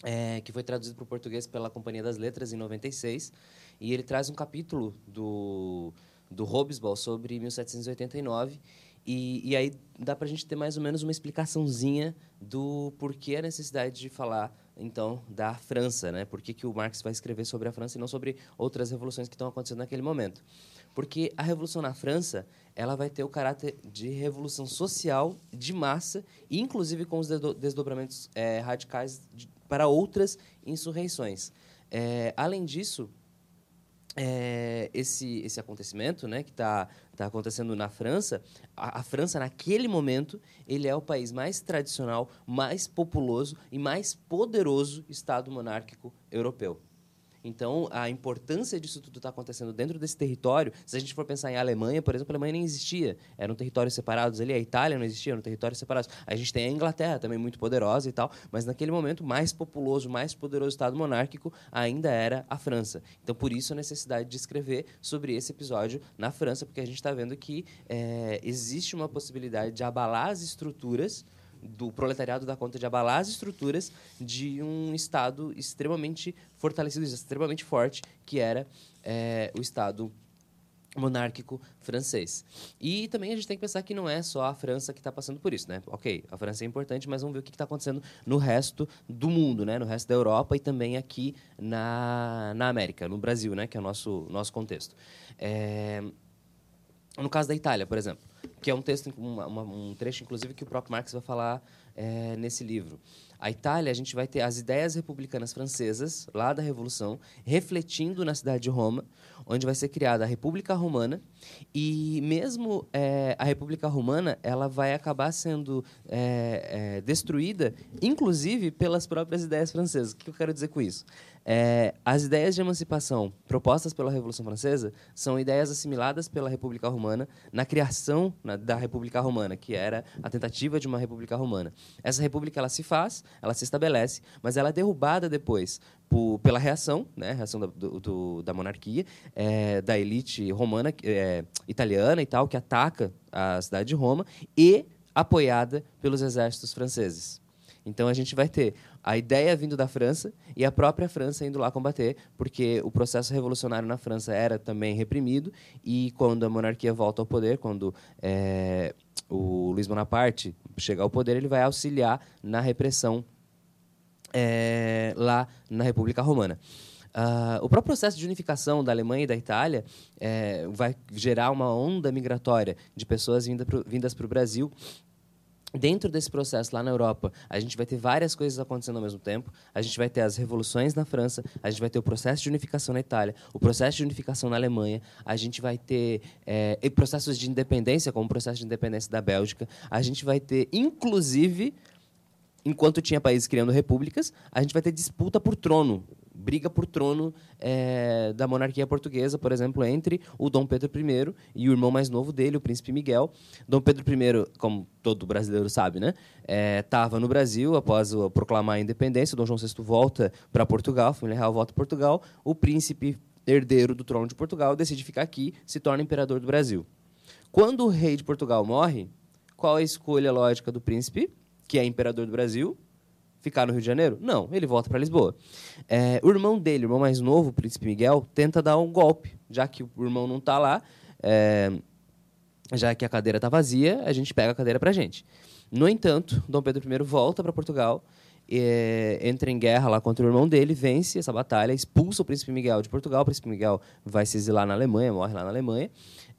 é, que foi traduzido para o português pela Companhia das Letras em 96. E ele traz um capítulo do do Hobsbawm sobre 1789. E, e aí dá para a gente ter mais ou menos uma explicaçãozinha do porquê a necessidade de falar, então, da França, né? Por que, que o Marx vai escrever sobre a França e não sobre outras revoluções que estão acontecendo naquele momento. Porque a revolução na França, ela vai ter o caráter de revolução social, de massa, inclusive com os desdobramentos é, radicais de, para outras insurreições. É, além disso, é, esse, esse acontecimento né, que está tá acontecendo na França, a, a, França, naquele momento, ele é o país mais tradicional, mais populoso e mais poderoso Estado monárquico europeu. Então, a importância disso tudo estar tá acontecendo dentro desse território, se a gente for pensar em Alemanha, por exemplo, a Alemanha nem existia, eram territórios separados ali, a Itália não existia, eram territórios separados. A gente tem a Inglaterra também muito poderosa e tal, mas naquele momento, mais populoso, mais poderoso Estado monárquico ainda era a França. Então, por isso a necessidade de escrever sobre esse episódio na França, porque a gente está vendo que é, existe uma possibilidade de abalar as estruturas do proletariado dar conta de abalar as estruturas de um Estado extremamente fortalecido, extremamente forte, que era é, o Estado monárquico francês. E também a gente tem que pensar que não é só a França que está passando por isso, né? Ok, a França é importante, mas vamos ver o que está acontecendo no resto do mundo, né? No resto da Europa e também aqui na, na América, no Brasil, né? Que é o nosso, nosso contexto. É... No caso da Itália, por exemplo que é um texto, uma, uma, um trecho, inclusive, que o próprio Marx vai falar é, nesse livro. A Itália, a gente vai ter as ideias republicanas francesas, lá da Revolução, refletindo na cidade de Roma, onde vai ser criada a República Romana. E mesmo é, a República Romana, ela vai acabar sendo é, é, destruída, inclusive pelas próprias ideias francesas. O que eu quero dizer com isso? É, as ideias de emancipação propostas pela Revolução Francesa são ideias assimiladas pela República Romana na criação na, da República Romana, que era a tentativa de uma República Romana. Essa República ela se faz, ela se estabelece, mas ela é derrubada depois por, pela reação, né, reação da, do, da monarquia, é, da elite romana, é, italiana e tal, que ataca a cidade de Roma e apoiada pelos exércitos franceses. Então a gente vai ter a ideia vindo da França e a própria França indo lá combater, porque o processo revolucionário na França era também reprimido e quando a monarquia volta ao poder, quando é, o Luiz Bonaparte chegar ao poder, ele vai auxiliar na repressão é, lá na República Romana. Uh, o próprio processo de unificação da Alemanha e da Itália é, vai gerar uma onda migratória de pessoas vindas para o Brasil Dentro desse processo lá na Europa, a gente vai ter várias coisas acontecendo ao mesmo tempo. A gente vai ter as revoluções na França, a gente vai ter o processo de unificação na Itália, o processo de unificação na Alemanha, a gente vai ter é, processos de independência, como o processo de independência da Bélgica. A gente vai ter, inclusive, enquanto tinha países criando repúblicas, a gente vai ter disputa por trono, briga por trono é, da monarquia portuguesa, por exemplo, entre o Dom Pedro I e o irmão mais novo dele, o príncipe Miguel. Dom Pedro I, como todo brasileiro sabe, né, estava é, no Brasil após o, proclamar a independência. O Dom João VI volta para Portugal, a família real volta para Portugal. O príncipe herdeiro do trono de Portugal decide ficar aqui, se torna imperador do Brasil. Quando o rei de Portugal morre, qual a escolha lógica do príncipe? que é imperador do Brasil, ficar no Rio de Janeiro? Não, ele volta para Lisboa. É, o irmão dele, o irmão mais novo, o príncipe Miguel, tenta dar um golpe, já que o irmão não está lá, é, já que a cadeira está vazia, a gente pega a cadeira para a gente. No entanto, Dom Pedro I volta para Portugal, é, entra em guerra lá contra o irmão dele, vence essa batalha, expulsa o príncipe Miguel de Portugal. O príncipe Miguel vai se exilar na Alemanha, morre lá na Alemanha,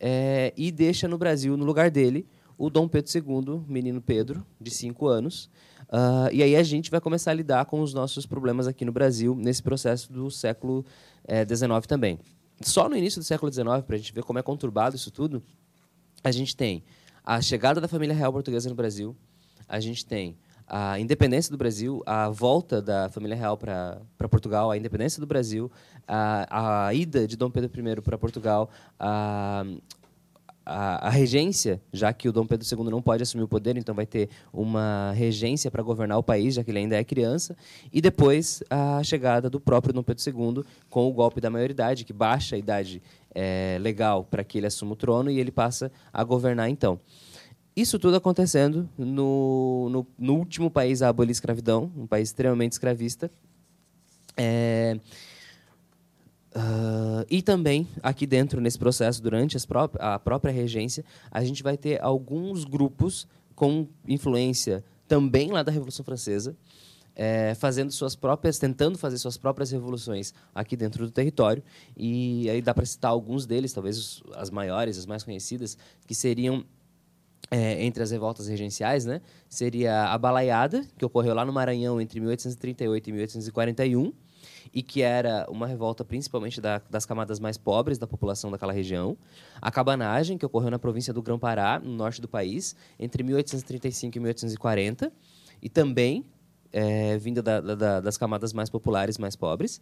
é, e deixa no Brasil, no lugar dele, o Dom Pedro II, menino Pedro, de 5 anos. Uh, e aí a gente vai começar a lidar com os nossos problemas aqui no Brasil, nesse processo do século XIX eh, também. Só no início do século XIX, para a gente ver como é conturbado isso tudo, a gente tem a chegada da família real portuguesa no Brasil, a gente tem a independência do Brasil, a volta da família real para Portugal, a independência do Brasil, a, a ida de Dom Pedro I para Portugal, a, a, a, regência, já que o Dom Pedro II não pode assumir o poder, então vai ter uma regência para governar o país, já que ele ainda é criança, e depois a chegada do próprio Dom Pedro II com o golpe da maioridade, que baixa a idade é, legal para que ele assuma o trono e ele passa a governar então. Isso tudo acontecendo no, no, no último país a abolir a escravidão, um país extremamente escravista. É, Uh, e também, aqui dentro, nesse processo, durante pró a própria regência, a gente vai ter alguns grupos com influência também lá da Revolução Francesa, é, fazendo suas próprias, tentando fazer suas próprias revoluções aqui dentro do território. E aí dá para citar alguns deles, talvez as maiores, as mais conhecidas, que seriam é, entre as revoltas regenciais, né? Seria a Balaiada, que ocorreu lá no Maranhão entre 1838 e 1841 e que era uma revolta principalmente da, das camadas mais pobres da população daquela região. A cabanagem, que ocorreu na província do Grão-Pará, no norte do país, entre 1835 e 1840, e também é, vinda da, da, das camadas mais populares, mais pobres.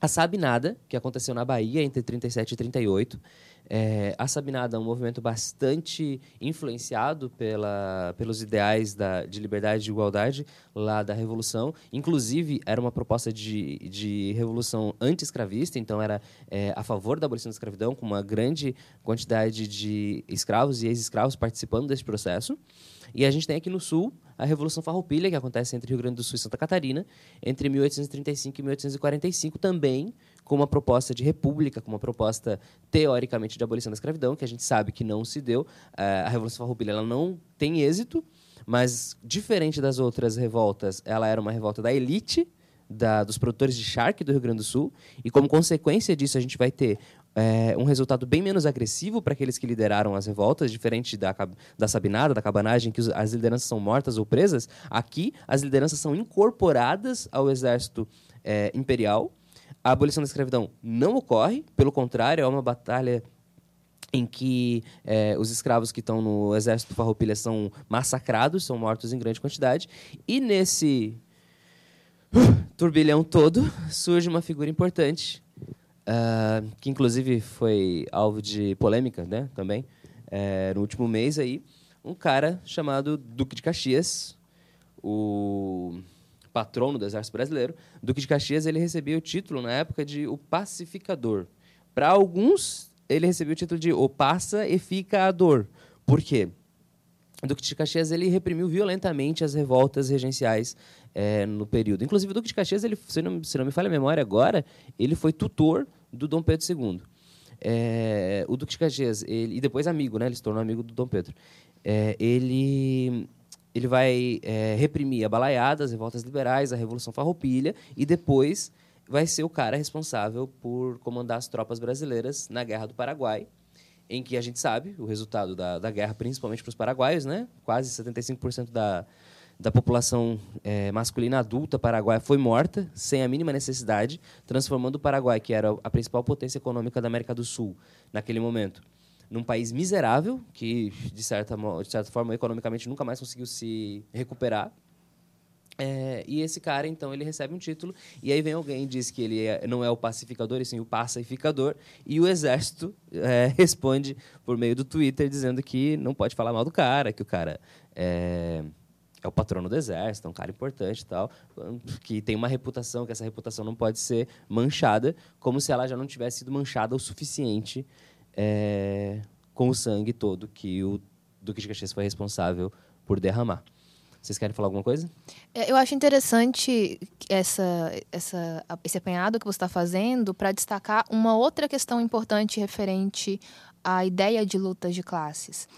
A Sabinada, que aconteceu na Bahia entre 37 e 38, é, a Sabinada é um movimento bastante influenciado pela, pelos ideais da, de liberdade e de igualdade lá da Revolução. Inclusive, era uma proposta de, de revolução anti-escravista, então era é, a favor da abolição da escravidão, com uma grande quantidade de escravos e ex-escravos participando desse processo. E a gente tem aqui no Sul a Revolução Farroupilha, que acontece entre Rio Grande do Sul e Santa Catarina, entre 1835 e 1845, também com uma proposta de república, com uma proposta teoricamente de abolição da escravidão, que a gente sabe que não se deu. Eh, a Revolução Farroupilha ela não tem êxito, mas diferente das outras revoltas, ela era uma revolta da elite, da, dos produtores de charque do Rio Grande do Sul, e como consequência disso a gente vai ter é, um resultado bem menos agressivo para aqueles que lideraram as revoltas, diferente da, da sabinada, da cabanagem, que as lideranças são mortas ou presas. Aqui, as lideranças são incorporadas ao exército é, imperial a abolição da escravidão não ocorre, pelo contrário, é uma batalha em que é, os escravos que estão no exército farroupilha são massacrados, são mortos em grande quantidade. E nesse turbilhão todo surge uma figura importante, uh, que inclusive foi alvo de polêmica né, também, é, no último mês aí, um cara chamado Duque de Caxias, o patrono do Exército Brasileiro, Duque de Caxias ele recebia o título na época de o pacificador. Para alguns, ele recebeu o título de o pacificador. Por quê? Duque de Caxias ele reprimiu violentamente as revoltas regenciais é, no período. Inclusive, o Duque de Caxias, ele, se, não, se não me falha a memória agora, ele foi tutor do Dom Pedro II. É, o Duque de Caxias, ele, e depois amigo, né? ele se tornou amigo do Dom Pedro. É, ele ele vai é, reprimir a balaiada, as revoltas liberais, a Revolução Farroupilha, e depois vai ser o cara responsável por comandar as tropas brasileiras na Guerra do Paraguai. em que a gente sabe o resultado da, da guerra, principalmente para os paraguaios, né? Quase 75% da, da população é, masculina adulta paraguaia foi morta, sem a mínima necessidade, transformando o Paraguai, que era a principal potência econômica da América do Sul naquele momento, num país miserável, que, de certa, de certa forma, economicamente nunca mais conseguiu se recuperar. É, e esse cara, então, ele recebe um título, e aí vem alguém e diz que ele é, não é o pacificador, e sim o pacificador, e o exército é, (laughs) responde por meio do Twitter dizendo que não pode falar mal do cara, que o cara é, é o patrono do exército, é um cara importante e tal, que tem uma reputação, que essa reputação não pode ser manchada, como se ela já não tivesse sido manchada o suficiente é, com o sangue todo que o Duque de Caxias foi responsável por derramar. Vocês querem falar alguma coisa? É, eu acho interessante essa, essa, esse apanhado que você está fazendo para destacar uma outra questão importante referente à ideia de lutas de classes,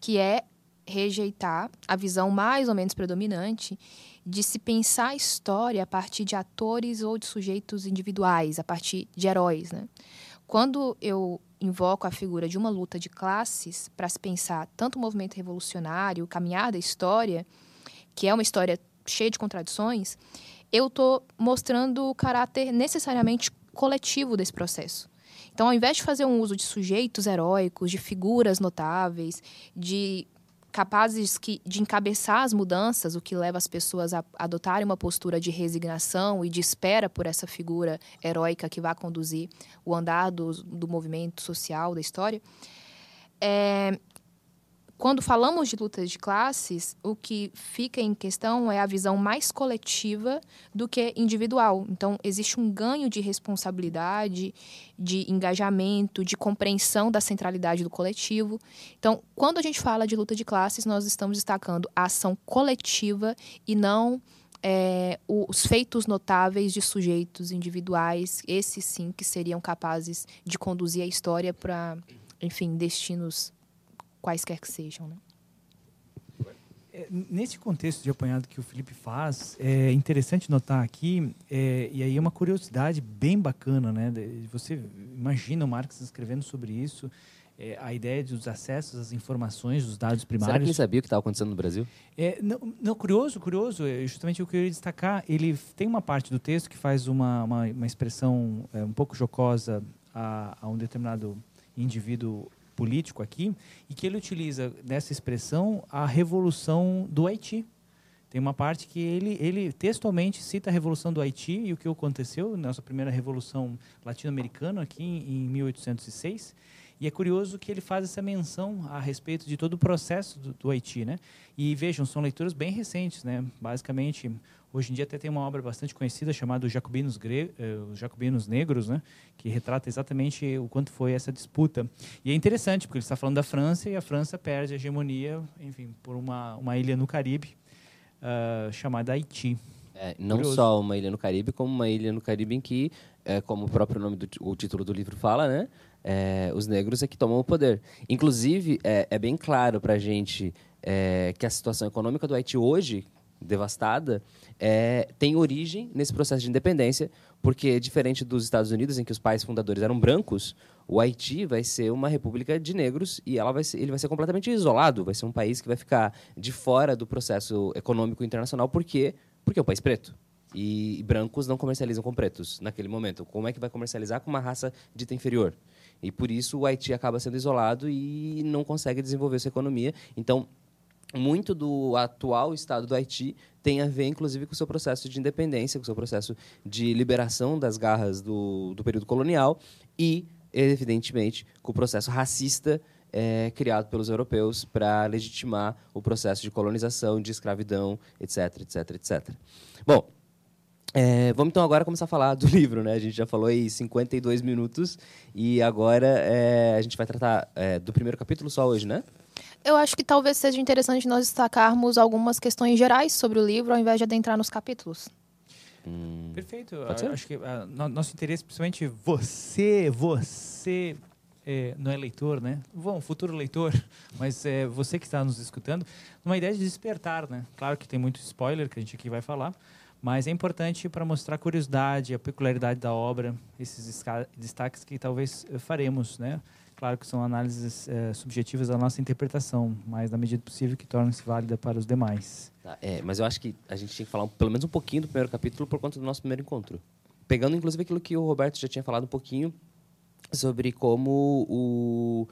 que é rejeitar a visão mais ou menos predominante de se pensar a história a partir de atores ou de sujeitos individuais, a partir de heróis. Né? Quando eu invoco a figura de uma luta de classes para se pensar tanto o movimento revolucionário, o caminhar da história, que é uma história cheia de contradições, eu estou mostrando o caráter necessariamente coletivo desse processo. Então, ao invés de fazer um uso de sujeitos heróicos, de figuras notáveis, de capazes que, de encabeçar as mudanças, o que leva as pessoas a adotarem uma postura de resignação e de espera por essa figura heróica que vai conduzir o andar do, do movimento social da história. É, quando falamos de lutas de classes, o que fica em questão é a visão mais coletiva do que individual. Então, existe um ganho de responsabilidade, de engajamento, de compreensão da centralidade do coletivo. Então, quando a gente fala de luta de classes, nós estamos destacando a ação coletiva e não é, os feitos notáveis de sujeitos individuais, esses sim que seriam capazes de conduzir a história para, enfim, destinos quaisquer que sejam. Né? É, nesse contexto de apanhado que o Felipe faz, é interessante notar aqui, é, e aí é uma curiosidade bem bacana, né? Você imagina o Marx escrevendo sobre isso, é, a ideia dos acessos às informações, dos dados primários. Será que ele sabia o que estava acontecendo no Brasil? É, não, não, curioso, curioso, é justamente o que eu queria destacar, ele tem uma parte do texto que faz uma, uma, uma expressão é, um pouco jocosa a, a um determinado indivíduo político aqui, e que ele utiliza nessa expressão a revolução do Haiti. Tem uma parte que ele, ele textualmente cita a revolução do Haiti e o que aconteceu, nossa primeira revolução latino-americana aqui em, em 1806. E é curioso que ele faz essa menção a respeito de todo o processo do, do Haiti, né? E vejam, são leituras bem recentes, né? Basicamente, Hoje em dia até tem uma obra bastante conhecida chamada Os Jacobinos, Gre eh, Os Jacobinos Negros, né? que retrata exatamente o quanto foi essa disputa. E é interessante, porque ele está falando da França e a França perde a hegemonia, enfim, por uma, uma ilha no Caribe uh, chamada Haiti. É, não Curioso. só uma ilha no Caribe, como uma ilha no Caribe em que, é, como o próprio nome do o título do livro fala, né? É, os negros é que tomam o poder. Inclusive, é, é bem claro para a gente é, que a situação econômica do Haiti hoje, devastada, é, tem origem nesse processo de independência, porque diferente dos Estados Unidos, em que os pais fundadores eram brancos, o Haiti vai ser uma república de negros e ela vai ser, ele vai ser completamente isolado, vai ser um país que vai ficar de fora do processo econômico internacional, porque porque é um país preto. E, brancos não comercializam com pretos naquele momento. Como é que vai comercializar com uma raça dita inferior? E por isso o Haiti acaba sendo isolado e não consegue desenvolver sua economia. Então, muito do atual estado do Haiti tem a ver, inclusive, com o seu processo de independência, com o seu processo de liberação das garras do, do período colonial e, evidentemente, com o processo racista é, criado pelos europeus para legitimar o processo de colonização, de escravidão, etc, etc, etc. Bom, é, vamos então agora começar a falar do (laughs) livro, né? A gente já falou aí 52 minutos e agora é, a gente vai tratar é, do primeiro capítulo só hoje, né? Eu acho que talvez seja interessante nós destacarmos algumas questões gerais sobre o livro, ao invés de adentrar nos capítulos. Hum, Perfeito. Acho que uh, nosso interesse, principalmente você, você é, não é leitor, né? Bom, futuro leitor, (laughs) mas é você que está nos escutando, uma ideia de despertar, né? Claro que tem muito spoiler que a gente aqui vai falar, mas é importante para mostrar a curiosidade, a peculiaridade da obra, esses destaques que talvez faremos, né? Claro que são análises é, subjetivas da nossa interpretação, mas na medida possível que tornem-se válida para os demais. Tá, é, mas eu acho que a gente tinha que falar pelo menos um pouquinho do primeiro capítulo por conta do nosso primeiro encontro. Pegando, inclusive, aquilo que o Roberto já tinha falado um pouquinho sobre como o,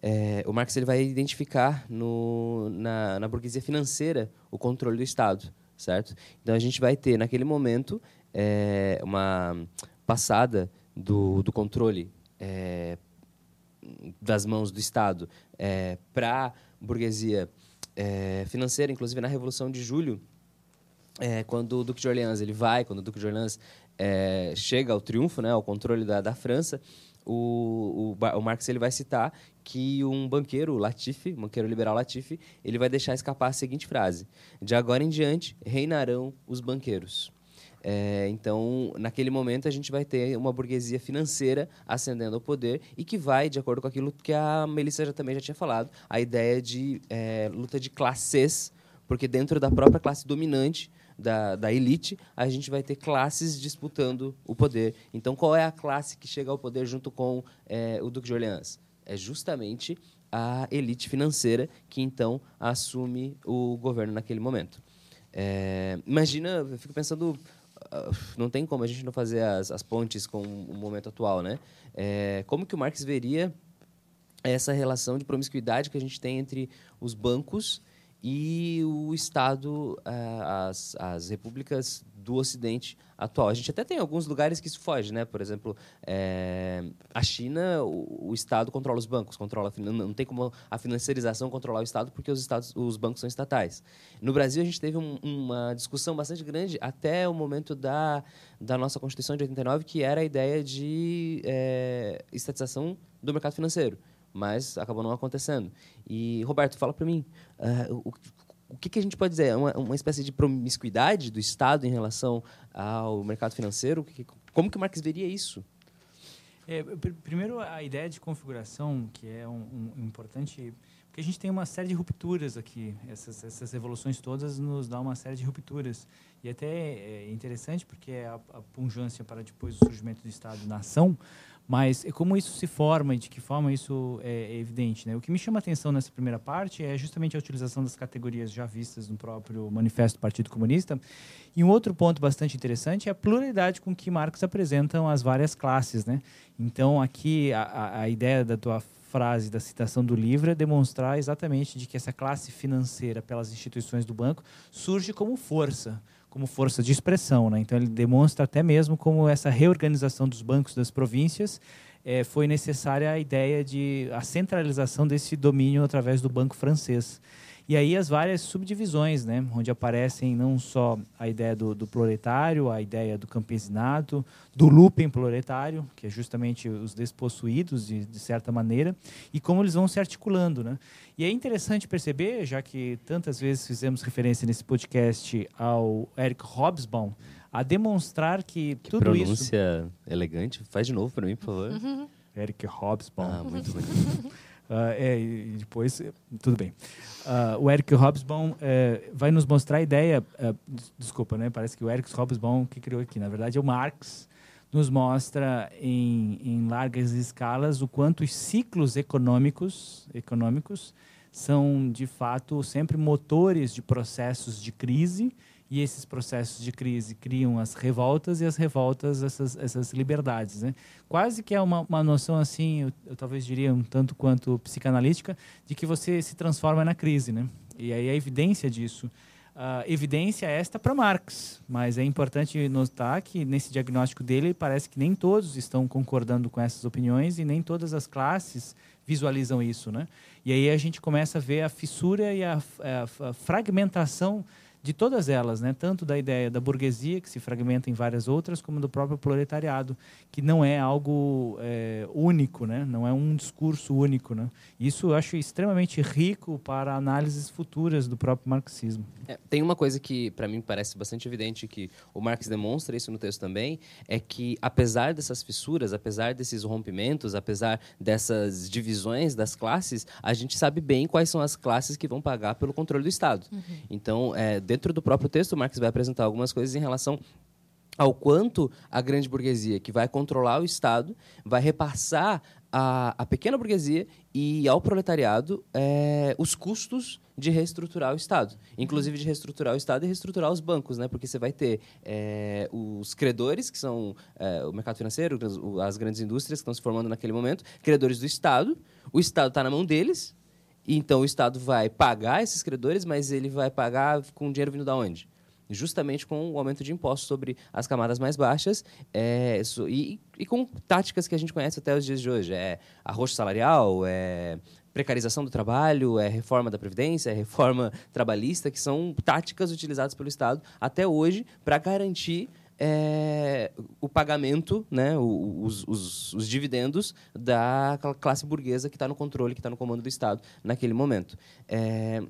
é, o Marx ele vai identificar no, na, na burguesia financeira o controle do Estado, certo? Então, a gente vai ter, naquele momento, é, uma passada do, do controle é, das mãos do Estado é, para burguesia é, financeira, inclusive na Revolução de Julho, é, quando o Duque de Orleans ele vai, quando o Duque de Orleans é, chega ao triunfo, né, ao controle da, da França, o, o, o, Marx ele vai citar que um banqueiro, Latifi, banqueiro liberal Latifi, ele vai deixar escapar a seguinte frase: De agora em diante reinarão os banqueiros. É, então, naquele momento, a gente vai ter uma burguesia financeira ascendendo ao poder e que vai, de acordo com aquilo que a Melissa já, também já tinha falado, a ideia de é, luta de classes, porque dentro da própria classe dominante, da, da elite, a gente vai ter classes disputando o poder. Então, qual é a classe que chega ao poder junto com é, o Duque de Orleans? É justamente a elite financeira que, então, assume o governo naquele momento. É, imagina, eu fico pensando não tem como a gente não fazer as, as pontes com o momento atual, né? É, como que o Marx veria essa relação de promiscuidade que a gente tem entre os bancos e o Estado, as, as repúblicas do Ocidente atual. A gente até tem alguns lugares que isso foge, né? Por exemplo, é, a China, o, o, Estado controla os bancos, controla não tem como a financiarização controlar o Estado porque os estados, os bancos são estatais. No Brasil a gente teve um, uma discussão bastante grande até o momento da da nossa Constituição de 89, que era a ideia de é, estatização do mercado financeiro mas acabou não acontecendo. E, Roberto, fala para mim, uh, o, o que, que, a gente pode dizer? É uma, uma espécie de promiscuidade do Estado em relação ao mercado financeiro? Como que o Marx veria isso? É, primeiro, a ideia de configuração, que é um, um, importante... Porque a gente tem uma série de rupturas aqui. Essas, essas revoluções todas nos dão uma série de rupturas. E até é interessante, porque é a, a punjância para depois o surgimento do Estado-nação, mas como isso se forma e de que forma isso é evidente? Né? O que me chama a atenção nessa primeira parte é justamente a utilização das categorias já vistas no próprio Manifesto do Partido Comunista. E um outro ponto bastante interessante é a pluralidade com que Marx apresenta as várias classes. Né? Então, aqui, a, a ideia da tua frase da citação do livro é demonstrar exatamente de que essa classe financeira pelas instituições do banco surge como força como força de expressão. Né? Então, ele demonstra até mesmo como essa reorganização dos bancos das províncias é, foi necessária a ideia de a centralização desse domínio através do banco francês. E aí as várias subdivisões, né, onde aparecem não só a ideia do, do proletário, a ideia do campesinato, do lumpen proletário, que é justamente os despossuídos, de, de certa maneira, e como eles vão se articulando. Né? E é interessante perceber, já que tantas vezes fizemos referência nesse podcast ao Eric Hobsbawm, a demonstrar que, que tudo pronúncia isso... pronúncia elegante. Faz de novo para mim, por favor. (laughs) Eric Hobsbawm. Ah, muito bonito. (laughs) Uh, é, e depois, tudo bem. Uh, o Eric Hobsbawm uh, vai nos mostrar a ideia. Uh, desculpa, né? Parece que o Eric Hobsbawm que criou aqui. Na verdade, é o Marx nos mostra em, em largas escalas o quanto os ciclos econômicos, econômicos são de fato sempre motores de processos de crise e esses processos de crise criam as revoltas e as revoltas essas, essas liberdades. Né? Quase que é uma, uma noção assim, eu, eu, talvez diria um tanto quanto psicanalítica, de que você se transforma na crise. Né? E aí a evidência disso. Uh, evidência esta para Marx, mas é importante notar que nesse diagnóstico dele parece que nem todos estão concordando com essas opiniões e nem todas as classes visualizam isso, né? E aí a gente começa a ver a fissura e a, a, a fragmentação de todas elas, né? tanto da ideia da burguesia, que se fragmenta em várias outras, como do próprio proletariado, que não é algo é, único, né? não é um discurso único. Né? Isso eu acho extremamente rico para análises futuras do próprio marxismo. É, tem uma coisa que, para mim, parece bastante evidente, que o Marx demonstra isso no texto também, é que, apesar dessas fissuras, apesar desses rompimentos, apesar dessas divisões das classes, a gente sabe bem quais são as classes que vão pagar pelo controle do Estado. Uhum. Então, é, dentro do próprio texto, Marx vai apresentar algumas coisas em relação ao quanto a grande burguesia, que vai controlar o Estado, vai repassar à pequena burguesia e ao proletariado é, os custos de reestruturar o Estado. Inclusive de reestruturar o Estado e reestruturar os bancos, né? porque você vai ter é, os credores, que são é, o mercado financeiro, as grandes indústrias que estão se formando naquele momento, credores do Estado. O Estado está na mão deles, então o Estado vai pagar esses credores, mas ele vai pagar com dinheiro vindo da onde? justamente com o aumento de impostos sobre as camadas mais baixas é, e, e, com táticas que a gente conhece até os dias de hoje. É arroxo salarial, é precarização do trabalho, é reforma da Previdência, é reforma trabalhista, que são táticas utilizadas pelo Estado até hoje para garantir é, o pagamento, né, os, os, os, dividendos da classe burguesa que está no controle, que está no comando do Estado naquele momento. É,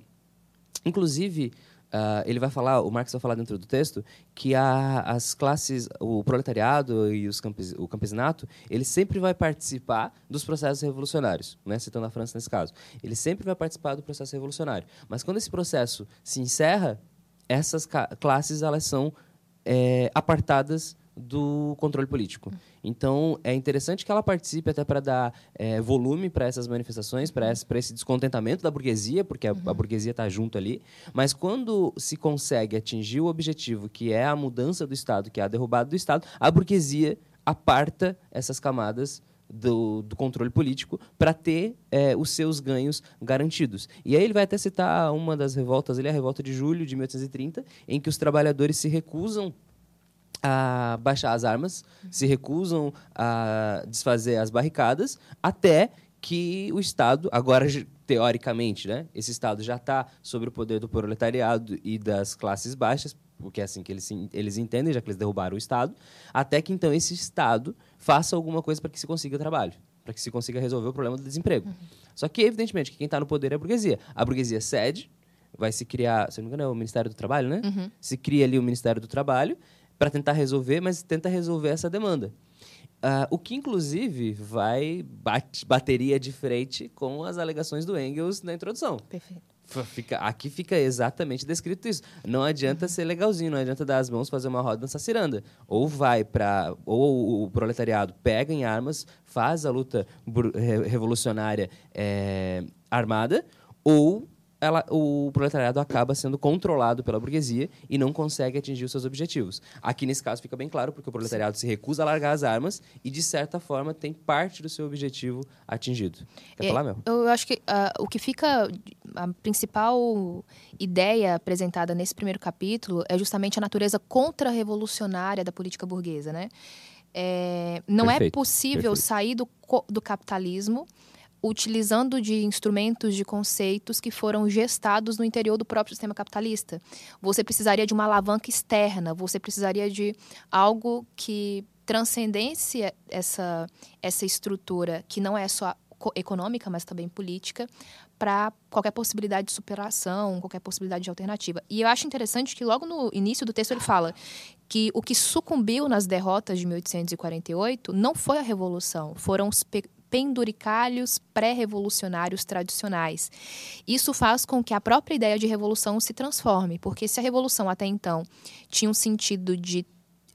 inclusive, Uh, ele vai falar, o Marx vai falar dentro do texto, que a, as classes, o proletariado e os campes, o campesinato, ele sempre vai participar dos processos revolucionários, né? citando a França nesse caso. Ele sempre vai participar do processo revolucionário. Mas quando esse processo se encerra, essas classes elas são é, apartadas do controle político. Então, é interessante que ela participe até para dar é, volume para essas manifestações, para esse, esse, descontentamento da burguesia, porque a, a burguesia está junto ali. Mas quando se consegue atingir o objetivo, que é a mudança do Estado, que é a derrubada do Estado, a burguesia aparta essas camadas do, do, controle político para ter é, os seus ganhos garantidos. E aí ele vai até citar uma das revoltas, ele é a revolta de julho de 1830, em que os trabalhadores se recusam a baixar as armas, se recusam a desfazer as barricadas, até que o Estado, agora teoricamente, né, esse Estado já está sob o poder do proletariado e das classes baixas, porque é assim que eles, eles entendem, já que eles derrubaram o Estado, até que então esse Estado faça alguma coisa para que se consiga trabalho, para que se consiga resolver o problema do desemprego. Uhum. Só que, evidentemente, quem está no poder é a burguesia. A burguesia cede, vai se criar, se não me engano, é o Ministério do Trabalho, né? Uhum. Se cria ali o Ministério do Trabalho, para tentar resolver, mas tenta resolver essa demanda. Uh, o que, inclusive, vai bate, bateria de frente com as alegações do Engels na introdução. Perfeito. Fica, aqui fica exatamente descrito isso. Não adianta ser legalzinho, não adianta dar as mãos, fazer uma roda dançar ciranda. Ou vai para. Ou o proletariado pega em armas, faz a luta revolucionária é, armada, ou ela, o proletariado acaba sendo controlado pela burguesia e não consegue atingir os seus objetivos. Aqui, nesse caso, fica bem claro, porque o proletariado se recusa a largar as armas e, de certa forma, tem parte do seu objetivo atingido. Quer é, falar, Mel? Eu acho que uh, o que fica... A principal ideia apresentada nesse primeiro capítulo é justamente a natureza contra-revolucionária da política burguesa, né? É, não é perfeito, é possível perfeito. sair do, do capitalismo utilizando de instrumentos, de conceitos que foram gestados no interior do próprio sistema capitalista. Você precisaria de uma alavanca externa, você precisaria de algo que transcendesse essa, essa estrutura, que não é só econômica, mas também política, para qualquer possibilidade de superação, qualquer possibilidade de alternativa. E eu acho interessante que logo no início do texto ele fala que o que sucumbiu nas derrotas de 1848 não foi a revolução, foram os penduricalhos pré-revolucionários tradicionais. Isso faz com que a própria ideia de revolução se transforme, porque se a revolução até então tinha um sentido de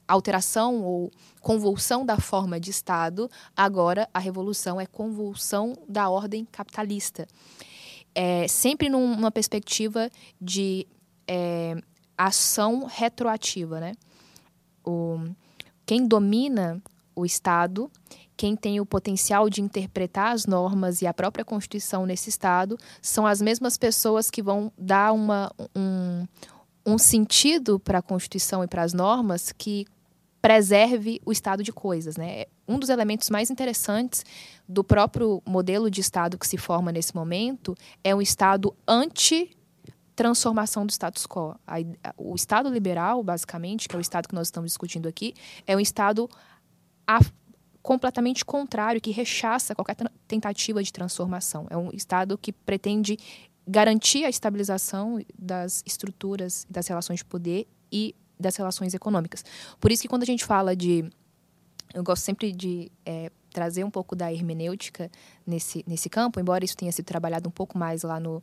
alteração ou convulsão da forma de Estado, agora a revolução é convulsão da ordem capitalista. É, sempre numa perspectiva de é, ação retroativa. Né? O, quem domina o Estado quem tem o potencial de interpretar as normas e a própria Constituição nesse Estado são as mesmas pessoas que vão dar uma, um, um sentido para a Constituição e para as normas que preserve o estado de coisas. Né? Um dos elementos mais interessantes do próprio modelo de Estado que se forma nesse momento é um Estado anti transformação do status quo. o Estado liberal, basicamente, que é o Estado que nós estamos discutindo aqui, é um Estado a, completamente contrário, que rechaça qualquer tentativa de transformação. É um Estado que pretende garantir a estabilização das estruturas, das relações de poder e das relações econômicas. Por isso que quando a gente fala de eu gosto sempre de é, trazer um pouco da hermenêutica nesse, nesse campo, embora isso tenha sido trabalhado um pouco mais lá no,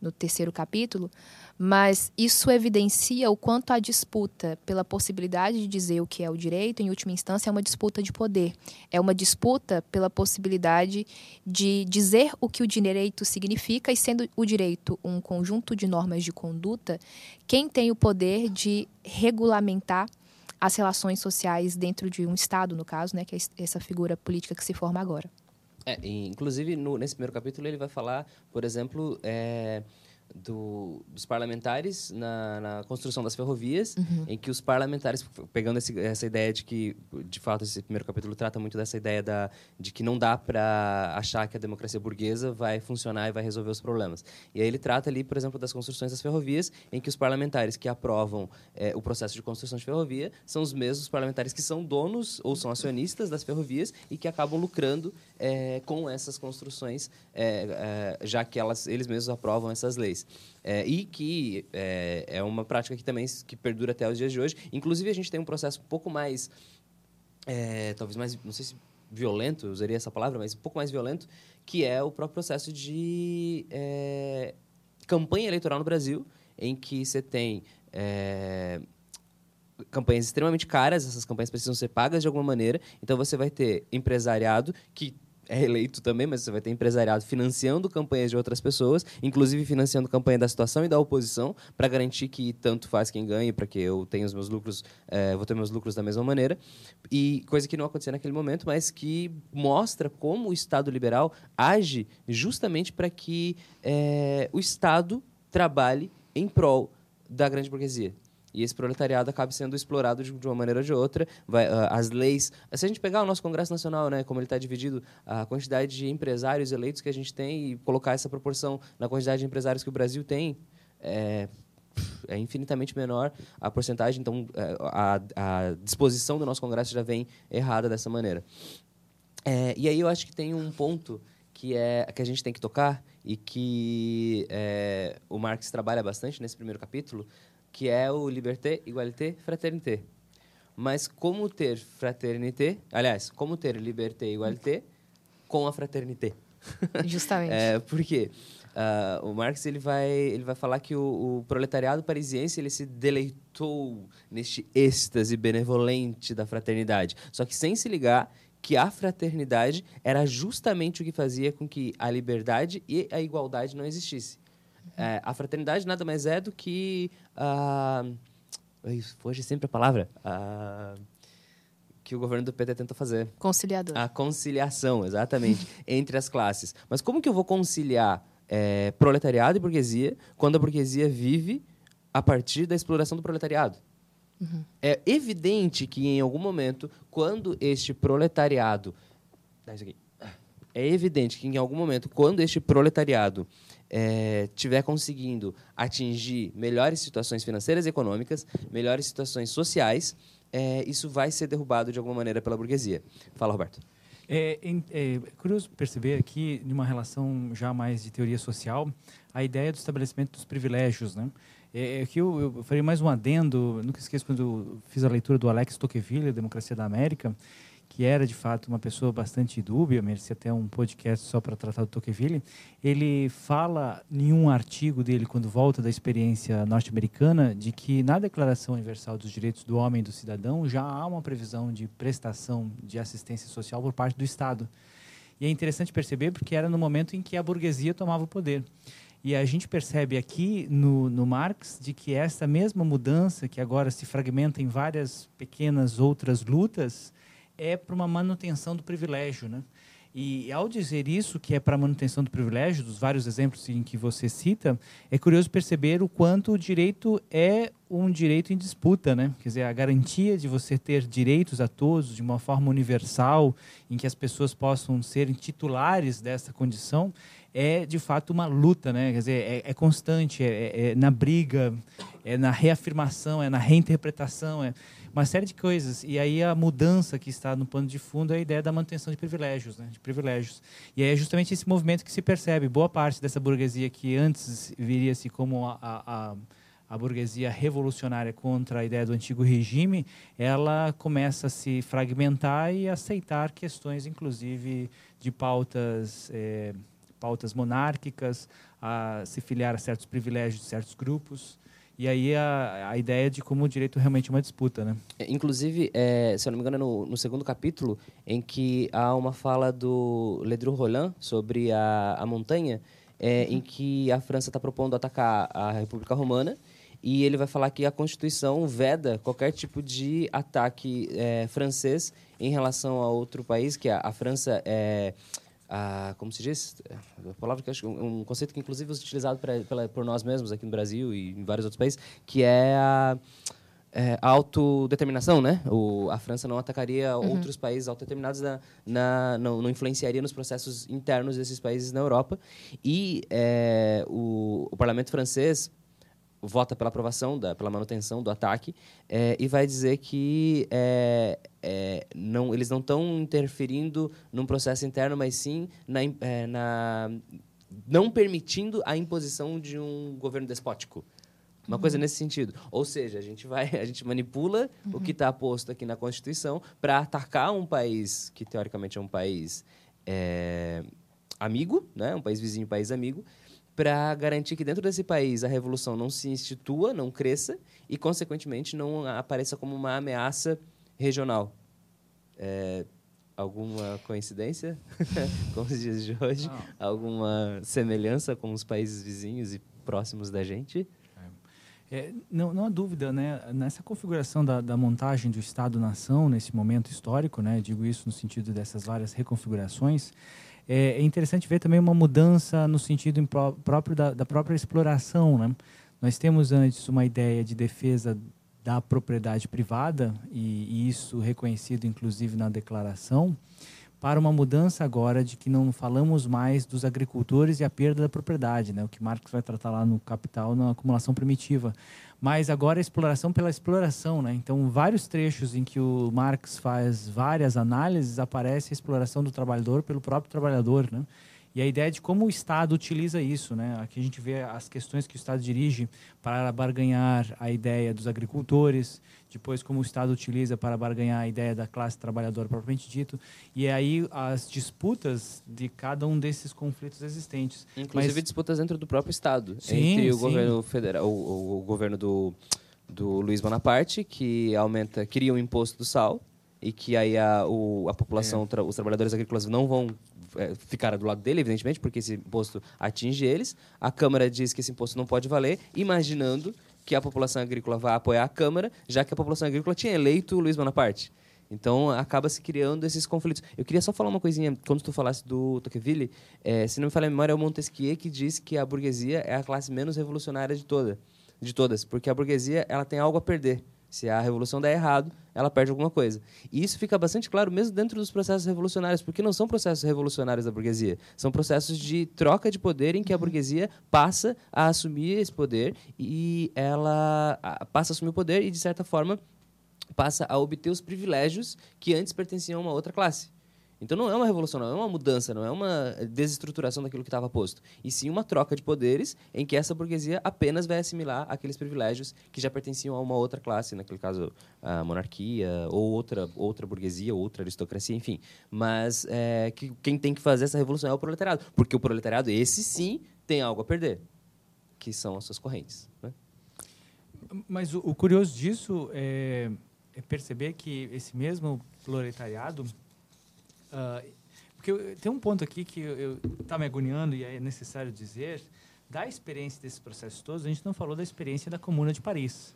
no terceiro capítulo, mas isso evidencia o quanto a disputa pela possibilidade de dizer o que é o direito, em última instância, é uma disputa de poder. É uma disputa pela possibilidade de dizer o que o direito significa, e sendo o direito um conjunto de normas de conduta, quem tem o poder de regulamentar as relações sociais dentro de um Estado, no caso, né, que é essa figura política que se forma agora. É, inclusive, no, nesse primeiro capítulo, ele vai falar, por exemplo, é, do, dos parlamentares na, na, construção das ferrovias, uhum. em que os parlamentares, pegando esse, essa ideia de que, de fato, esse primeiro capítulo trata muito dessa ideia da, de que não dá para achar que a democracia burguesa vai funcionar e vai resolver os problemas. E aí ele trata ali, por exemplo, das construções das ferrovias, em que os parlamentares que aprovam é, o processo de construção de ferrovia são os mesmos parlamentares que são donos ou são acionistas das ferrovias e que acabam lucrando é, com essas construções, é, é já que elas, eles mesmos aprovam essas leis. É, e que é, é, uma prática que também que perdura até os dias de hoje. Inclusive, a gente tem um processo um pouco mais, é, talvez mais, não sei se violento, usaria essa palavra, mas um pouco mais violento, que é o próprio processo de é, campanha eleitoral no Brasil, em que você tem é, campanhas extremamente caras, essas campanhas precisam ser pagas de alguma maneira, então você vai ter empresariado que é eleito também, mas você vai ter empresariado financiando campanhas de outras pessoas, inclusive financiando campanha da situação e da oposição, para garantir que tanto faz quem ganhe, para que eu tenha os meus lucros, é, vou ter meus lucros da mesma maneira. E coisa que não acontecia naquele momento, mas que mostra como o Estado liberal age justamente para que é, o Estado trabalhe em prol da grande burguesia e esse proletariado acaba sendo explorado de, uma maneira ou de outra. Vai, uh, as leis. Se a gente pegar o nosso Congresso Nacional, né, como ele está dividido, a quantidade de empresários eleitos que a gente tem e colocar essa proporção na quantidade de empresários que o Brasil tem, é, é infinitamente menor a porcentagem. Então, é, a, a disposição do nosso Congresso já vem errada dessa maneira. É, e aí eu acho que tem um ponto que é que a gente tem que tocar e que é, o Marx trabalha bastante nesse primeiro capítulo, que é o liberté, igualité, fraternité. Mas como ter fraternité, aliás, como ter liberté e igualité com a fraternité? (laughs) Justamente. é, por quê? Uh, o Marx ele vai, ele vai falar que o, o, proletariado parisiense ele se deleitou neste êxtase benevolente da fraternidade. Só que sem se ligar que a fraternidade era justamente o que fazia com que a liberdade e a igualdade não existisse. É, a fraternidade nada mais é do que. Uh, foge sempre a palavra. Uh, que o governo do PT tenta fazer. Conciliador. A conciliação, exatamente, (laughs) entre as classes. Mas como que eu vou conciliar é, proletariado e burguesia quando a burguesia vive a partir da exploração do proletariado? Uhum. É evidente que em algum momento, quando este proletariado. Dá isso aqui. É evidente que em algum momento, quando este proletariado é, conseguindo atingir melhores situações financeiras e econômicas, melhores situações sociais, é, isso vai ser derrubado de alguma maneira pela burguesia. Fala, Roberto. É, é, curioso perceber aqui, numa relação já mais de teoria social, a ideia do estabelecimento dos privilégios. Né? É, aqui é eu, eu farei mais um adendo, nunca esqueço quando fiz a leitura do Alex Tocqueville, Democracia da América, que era de fato uma pessoa bastante dúbia, merecia até um podcast só para tratar do Tocqueville, ele fala em um artigo dele, quando volta da experiência norte-americana, de que na Declaração Universal dos Direitos do Homem e do Cidadão já há uma previsão de prestação de assistência social por parte do Estado. E é interessante perceber porque era no momento em que a burguesia tomava o poder. E a gente percebe aqui no, no Marx de que essa mesma mudança, que agora se fragmenta em várias pequenas outras lutas, é para uma manutenção do privilégio, né? E ao dizer isso, que é para a manutenção do privilégio, dos vários exemplos em que você cita, é curioso perceber o quanto o direito é um direito em disputa, né? Quer dizer, a garantia de você ter direitos a todos de uma forma universal, em que as pessoas possam ser titulares dessa condição, é de fato uma luta, né? Quer dizer, é, é constante, é, é, é na briga, é na reafirmação, é na reinterpretação, é uma série de coisas. E aí a mudança que está no pano de fundo é a ideia da manutenção de privilégios, né? de privilégios. E aí é justamente esse movimento que se percebe. Boa parte dessa burguesia que antes viria-se como a, a, a burguesia revolucionária contra a ideia do antigo regime, ela começa a se fragmentar e aceitar questões, inclusive, de pautas, é, pautas monárquicas, a se filiar a certos privilégios de certos grupos. E aí a, a ideia de como o direito realmente é uma disputa, né? É, inclusive, é, se eu não me engano, é no, no, segundo capítulo, em que há uma fala do Ledru Roland sobre a, a montanha, é, uhum. em que a França está propondo atacar a República Romana e ele vai falar que a Constituição veda qualquer tipo de ataque é, francês em relação a outro país, que a, a França é a, como se diz, a palavra que acho um conceito que inclusive é utilizado pra, pela, por nós mesmos aqui no Brasil e em vários outros países, que é a, é, a autodeterminação, né? O, a França não atacaria uhum. outros países autodeterminados, na, na, não, não, influenciaria nos processos internos desses países na Europa. E é, o, o parlamento francês vota pela aprovação, da, pela manutenção do ataque, é, e vai dizer que é, é, não, eles não estão interferindo num processo interno, mas sim na, é, na, não permitindo a imposição de um governo despótico. Uma uhum. coisa nesse sentido. Ou seja, a gente vai, a gente manipula uhum. o que está posto aqui na Constituição para atacar um país que teoricamente é um país é, amigo, né? um país vizinho, um país amigo, para garantir que dentro desse país a revolução não se institua, não cresça e, consequentemente, não apareça como uma ameaça regional. É, alguma coincidência (laughs) com os dias de hoje? Não. Alguma semelhança com os países vizinhos e próximos da gente? É, é não, não há dúvida, né? Nessa configuração da, da montagem do Estado-nação, nesse momento histórico, né? Digo isso no sentido dessas várias reconfigurações, é, é interessante ver também uma mudança no sentido próprio da, da própria exploração. Né? Nós temos antes uma ideia de defesa da propriedade privada, e, e isso reconhecido inclusive na declaração, para uma mudança agora de que não falamos mais dos agricultores e a perda da propriedade, né? o que Marx vai tratar lá no Capital, na acumulação primitiva. Mas agora a exploração pela exploração. Né? Então, vários trechos em que o Marx faz várias análises, aparece a exploração do trabalhador pelo próprio trabalhador. Né? E a ideia de como o Estado utiliza isso. Né? Aqui a gente vê as questões que o Estado dirige para barganhar a ideia dos agricultores, depois como o Estado utiliza para barganhar a ideia da classe trabalhadora propriamente dito, e aí as disputas de cada um desses conflitos existentes. Inclusive Mas... disputas dentro do próprio Estado, sim, entre o sim. governo federal, o, o, o governo do, do Luiz Bonaparte, que aumenta, cria um imposto do sal, e que aí a, o, a população, é. tra, os trabalhadores agrícolas não vão é, ficar do lado dele, evidentemente, porque esse imposto atinge eles. A Câmara diz que esse imposto não pode valer, imaginando que a população agrícola vai apoiar a Câmara, já que a população agrícola tinha eleito o Luiz Bonaparte. Então, acaba se criando esses conflitos. Eu queria só falar uma coisinha, quando tu falasse do Tocqueville, é, se não me falha a memória, é o Montesquieu que diz que a burguesia é a classe menos revolucionária de, toda, de todas, porque a burguesia ela tem algo a perder. Se a revolução der errado, ela perde alguma coisa. E isso fica bastante claro mesmo dentro dos processos revolucionários, porque não são processos revolucionários da burguesia, são processos de troca de poder em que a uhum. burguesia passa a assumir esse poder e ela passa a assumir o poder e de certa forma passa a obter os privilégios que antes pertenciam a uma outra classe. Então não é uma revolução, não é uma mudança, não é uma desestruturação daquilo que estava posto. E sim uma troca de poderes em que essa burguesia apenas vai assimilar aqueles privilégios que já pertenciam a uma outra classe, naquele caso a monarquia, ou outra, outra burguesia, outra aristocracia, enfim. Mas é, que, quem tem que fazer essa revolução é o proletariado. Porque o proletariado, esse sim, tem algo a perder, que são as suas correntes. Né? Mas o, curioso disso é, é perceber que esse mesmo proletariado Uh, porque eu, tem um ponto aqui que eu está me agoniando e é necessário dizer. Da experiência desses processos todos, a gente não falou da experiência da Comuna de Paris.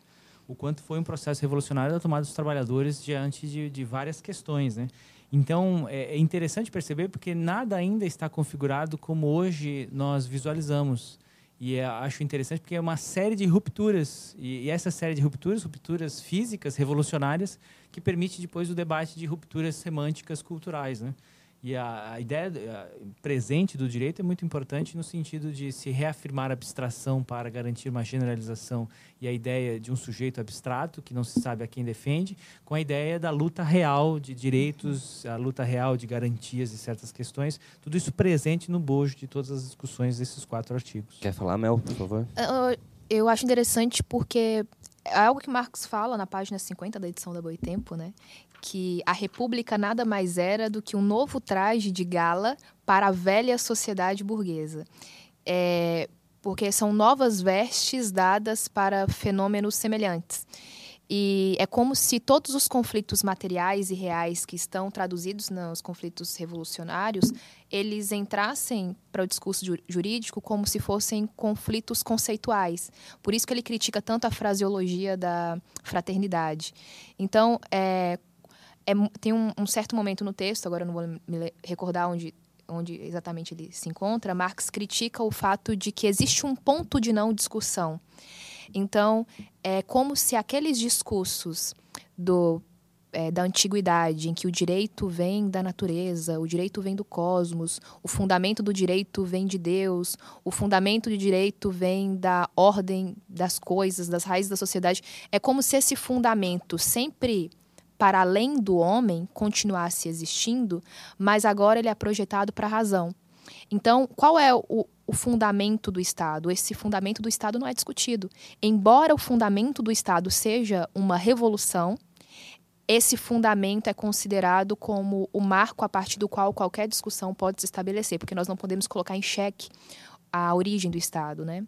O quanto foi um processo revolucionário da tomada dos trabalhadores diante de, de várias questões, né? Então, é, é interessante perceber porque nada ainda está configurado como hoje nós visualizamos. E é, acho interessante porque é uma série de rupturas. E, e, essa série de rupturas, rupturas físicas, revolucionárias, que permite depois o debate de rupturas semânticas culturais. Né? E a, a ideia a, presente do direito é muito importante no sentido de se reafirmar a abstração para garantir uma generalização e a ideia de um sujeito abstrato que não se sabe a quem defende, com a ideia da luta real de direitos, a luta real de garantias de certas questões, tudo isso presente no bojo de todas as discussões desses quatro artigos. Quer falar, Mel, por favor? Uh, Eu acho interessante porque é algo que Marx fala na página 50 da edição da Boitempo, né? Que a república nada mais era do que um novo traje de gala para a velha sociedade burguesa. É, porque são novas vestes dadas para fenômenos semelhantes. E é como se todos os conflitos materiais e reais que estão traduzidos nos conflitos revolucionários, eles entrassem para o discurso jurídico como se fossem conflitos conceituais. Por isso que ele critica tanto a fraseologia da fraternidade. Então, é, é tem um, um, certo momento no texto, agora eu não vou me recordar onde, onde exatamente ele se encontra, Marx critica o fato de que existe um ponto de não discussão. Então, é como se aqueles discursos do é, da antiguidade, em que o direito vem da natureza, o direito vem do cosmos, o fundamento do direito vem de Deus, o fundamento do direito vem da ordem das coisas, das raízes da sociedade. É como se esse fundamento sempre para além do homem continuasse existindo, mas agora ele é projetado para a razão. Então, qual é o, o fundamento do Estado. Esse fundamento do Estado não é discutido. Embora o fundamento do Estado seja uma revolução, esse fundamento é considerado como o marco a partir do qual qualquer discussão pode se estabelecer, porque nós não podemos colocar em xeque a origem do Estado, né?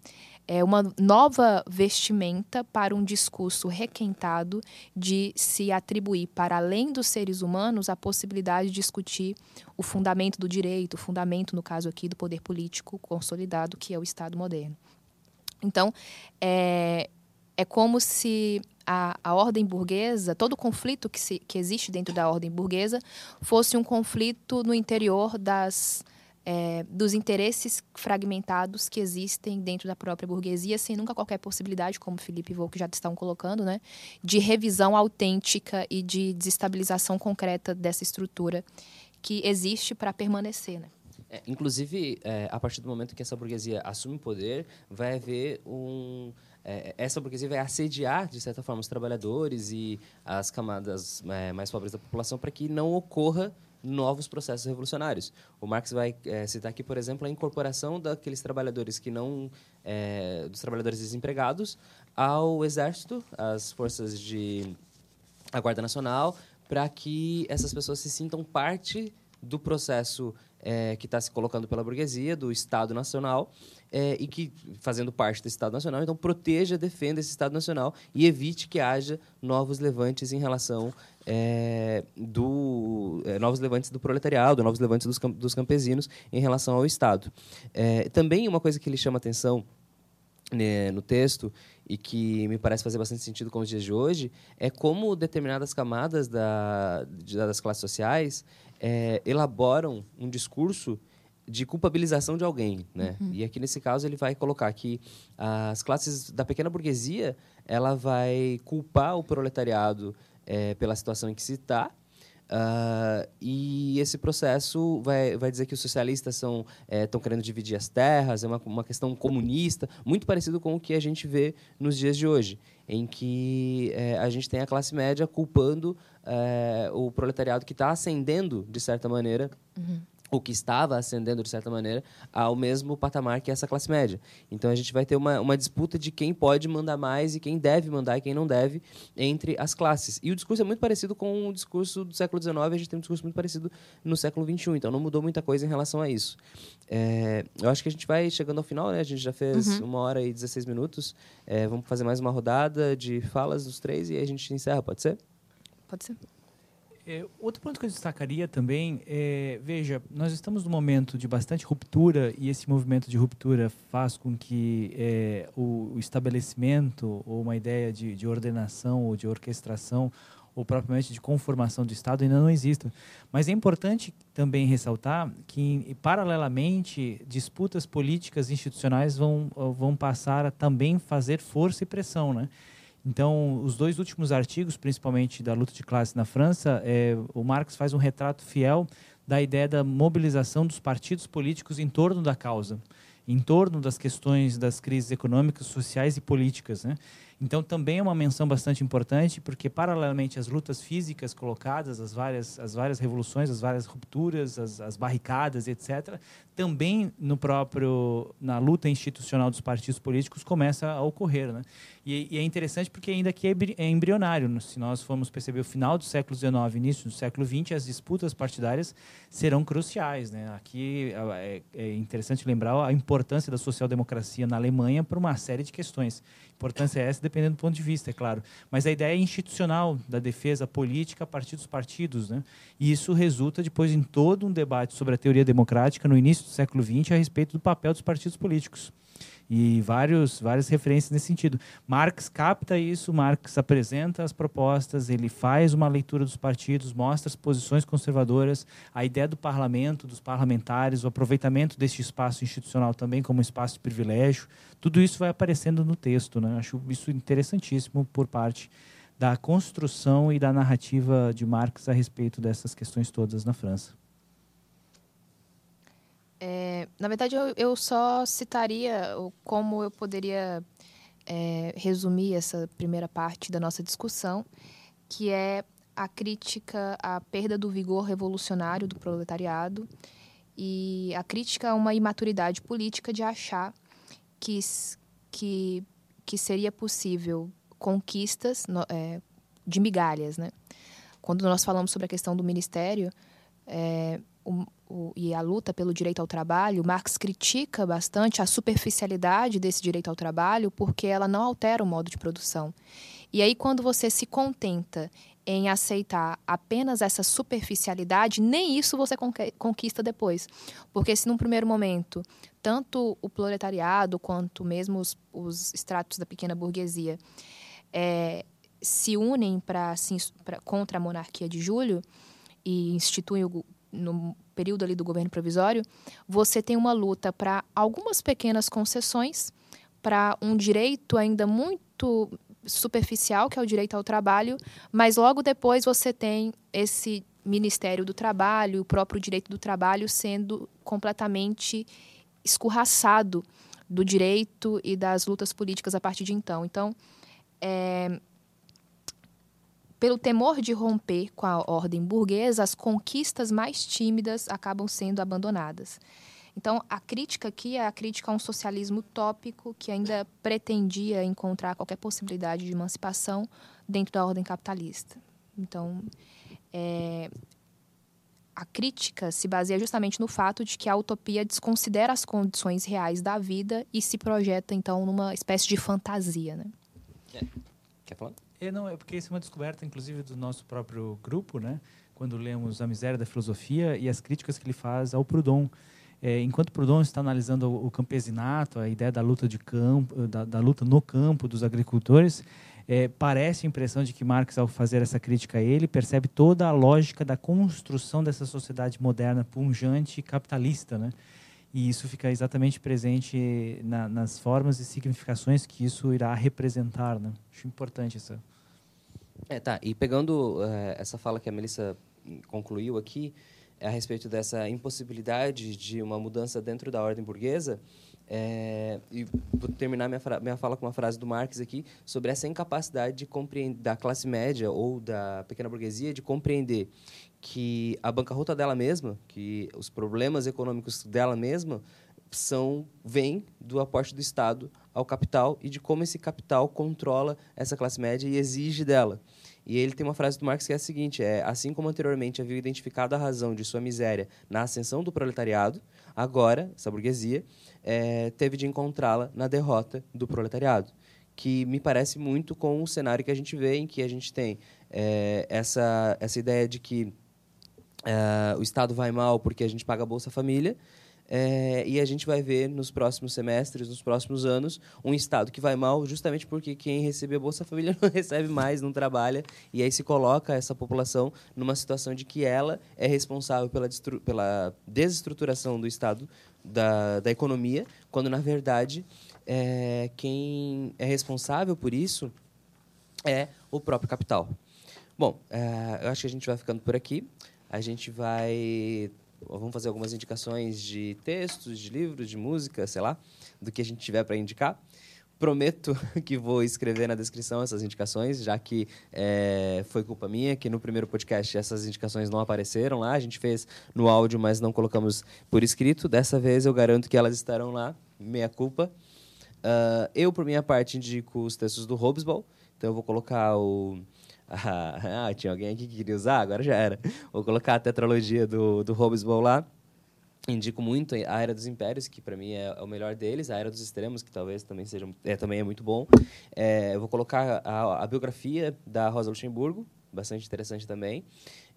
É uma nova vestimenta para um discurso requentado de se atribuir para além dos seres humanos a possibilidade de discutir o fundamento do direito, o fundamento, no caso aqui, do poder político consolidado, que é o Estado moderno. Então, é, é como se a, a ordem burguesa, todo conflito que, se, que existe dentro da ordem burguesa, fosse um conflito no interior das é, dos interesses fragmentados que existem dentro da própria burguesia, sem nunca qualquer possibilidade, como Felipe e Volk já estão colocando, né, de revisão autêntica e de desestabilização concreta dessa estrutura que existe para permanecer. Né? É, inclusive, é, a partir do momento que essa burguesia assume o poder, vai haver um é, essa burguesia vai assediar, de certa forma, os trabalhadores e as camadas é, mais pobres da população para que não ocorra novos processos revolucionários. O Marx vai é, citar aqui, por exemplo, a incorporação daqueles trabalhadores que não é, dos trabalhadores desempregados ao exército, às forças de a Guarda Nacional, para que essas pessoas se sintam parte do processo é, que está se colocando pela burguesia, do Estado Nacional, é, e que, fazendo parte desse Estado Nacional, então proteja, defenda esse Estado Nacional e evite que haja novos levantes em relação é, do é, novos levantes do proletariado, novos levantes dos, dos campesinos em relação ao Estado. É, também uma coisa que ele chama atenção né, no texto e que me parece fazer bastante sentido com os dias de hoje é como determinadas camadas da, das classes sociais é, elaboram um discurso de culpabilização de alguém, né? Uhum. E aqui nesse caso ele vai colocar que as classes da pequena burguesia ela vai culpar o proletariado é, pela situação em que se está Uh, e esse processo vai, vai dizer que os socialistas estão é, querendo dividir as terras, é uma, uma questão comunista, muito parecido com o que a gente vê nos dias de hoje, em que é, a gente tem a classe média culpando é, o proletariado que está ascendendo, de certa maneira, uhum o que estava ascendendo, de certa maneira, ao mesmo patamar que essa classe média. Então, a gente vai ter uma, uma disputa de quem pode mandar mais e quem deve mandar e quem não deve entre as classes. E o discurso é muito parecido com o discurso do século XIX, a gente tem um discurso muito parecido no século XXI, então não mudou muita coisa em relação a isso. É, eu acho que a gente vai chegando ao final, né? A gente já fez uhum. uma hora e 16 minutos. É, vamos fazer mais uma rodada de falas dos três e a gente encerra, pode ser? Pode ser. É, outro ponto que eu destacaria também é, veja, nós estamos num momento de bastante ruptura e esse movimento de ruptura faz com que é, o, estabelecimento ou uma ideia de, de, ordenação ou de orquestração ou propriamente de conformação do Estado ainda não exista. Mas é importante também ressaltar que, paralelamente, disputas políticas institucionais vão, vão passar a também fazer força e pressão, né? Então, os dois últimos artigos, principalmente da luta de classe na França, é, o Marx faz um retrato fiel da ideia da mobilização dos partidos políticos em torno da causa, em torno das questões das crises econômicas, sociais e políticas. Né? Então, também é uma menção bastante importante, porque, paralelamente às lutas físicas colocadas, as várias, as várias revoluções, as várias rupturas, as, as barricadas, etc., também no próprio na luta institucional dos partidos políticos começa a ocorrer, né? E, e é interessante porque ainda aqui é, é embrionário. Né? Se nós formos perceber o final do século XIX, início do século XX, as disputas partidárias serão cruciais, né? Aqui é, é interessante lembrar a importância da social-democracia na Alemanha para uma série de questões. Importância é essa, dependendo do ponto de vista, é claro. Mas a ideia institucional da defesa política a partir dos partidos. Né? E isso resulta depois em todo um debate sobre a teoria democrática no início do século XX a respeito do papel dos partidos políticos e vários, várias referências nesse sentido. Marx capta isso, Marx apresenta as propostas, ele faz uma leitura dos partidos, mostra as posições conservadoras, a ideia do parlamento, dos parlamentares, o aproveitamento deste espaço institucional também como espaço de privilégio. Tudo isso vai aparecendo no texto. Né? Acho isso interessantíssimo por parte da construção e da narrativa de Marx a respeito dessas questões todas na França. É, na verdade, eu, eu, só citaria como eu poderia é, resumir essa primeira parte da nossa discussão, que é a crítica à perda do vigor revolucionário do proletariado e a crítica a uma imaturidade política de achar que, que, que seria possível conquistas é, de migalhas. Né? Quando nós falamos sobre a questão do ministério, é, o, e a luta pelo direito ao trabalho, Marx critica bastante a superficialidade desse direito ao trabalho porque ela não altera o modo de produção. E aí, quando você se contenta em aceitar apenas essa superficialidade, nem isso você conquista depois. Porque se num primeiro momento, tanto o proletariado quanto mesmo os, os estratos da pequena burguesia é, se unem pra, contra a monarquia de Júlio e instituem o no período ali do governo provisório, você tem uma luta para algumas pequenas concessões, para um direito ainda muito superficial, que é o direito ao trabalho, mas logo depois você tem esse Ministério do Trabalho, o próprio direito do trabalho sendo completamente escorraçado do direito e das lutas políticas a partir de então. Então, é, pelo temor de romper com a ordem burguesa, as conquistas mais tímidas acabam sendo abandonadas. Então, a crítica aqui é a crítica a um socialismo utópico que ainda pretendia encontrar qualquer possibilidade de emancipação dentro da ordem capitalista. Então, é, a crítica se baseia justamente no fato de que a utopia desconsidera as condições reais da vida e se projeta, então, numa espécie de fantasia. Né? Quer falar? É, não, é porque isso é uma descoberta, inclusive, do nosso próprio grupo, né? Quando lemos A Miséria da Filosofia e as críticas que ele faz ao Proudhon. É, enquanto Proudhon está analisando o, campesinato, a ideia da luta de campo, da, da luta no campo dos agricultores, é, parece a impressão de que Marx, ao fazer essa crítica a ele, percebe toda a lógica da construção dessa sociedade moderna, punjante e capitalista, né? E isso fica exatamente presente na, nas formas e significações que isso irá representar. Né? Acho importante isso. É, tá. E pegando uh, essa fala que a Melissa concluiu aqui, a respeito dessa impossibilidade de uma mudança dentro da ordem burguesa, é, e vou terminar minha, minha fala com uma frase do Marx aqui sobre essa incapacidade de compreender da classe média ou da pequena burguesia de compreender que a bancarrota dela mesma, que os problemas econômicos dela mesma são vêm do aporte do Estado ao capital e de como esse capital controla essa classe média e exige dela. E ele tem uma frase do Marx que é a seguinte: é assim como anteriormente havia identificado a razão de sua miséria na ascensão do proletariado, agora essa burguesia é, teve de encontrá-la na derrota do proletariado, que me parece muito com o cenário que a gente vê em que a gente tem é, essa essa ideia de que Uh, o Estado vai mal porque a gente paga a Bolsa Família. É, e a gente vai ver nos próximos semestres, nos próximos anos, um Estado que vai mal justamente porque quem recebe a Bolsa Família (laughs) não recebe mais, não trabalha, e aí se coloca essa população numa situação de que ela é responsável pela, pela desestruturação do Estado, da, da economia, quando, na verdade, é, quem é responsável por isso é o próprio capital. Bom, é, eu acho que a gente vai ficando por aqui. A gente vai. Vamos fazer algumas indicações de textos, de livros, de música, sei lá, do que a gente tiver para indicar. prometo (laughs) que vou escrever na descrição essas indicações, já que é, foi culpa minha que no primeiro podcast essas indicações não apareceram lá. A gente fez no áudio, mas não colocamos por escrito. Dessa vez eu garanto que elas estarão lá, meia culpa. Uh, eu, por minha parte, indico os textos do Hobsbawm. Então eu vou colocar o. (laughs) Ah, tinha alguém aqui que queria usar, agora já era. Vou colocar a tetralogia do, do Hobsbawm lá. Indico muito a Era dos Impérios, que para mim é, é, o melhor deles, a Era dos Extremos, que talvez também seja é, também é muito bom. É, eu vou colocar a, a, biografia da Rosa Luxemburgo, bastante interessante também.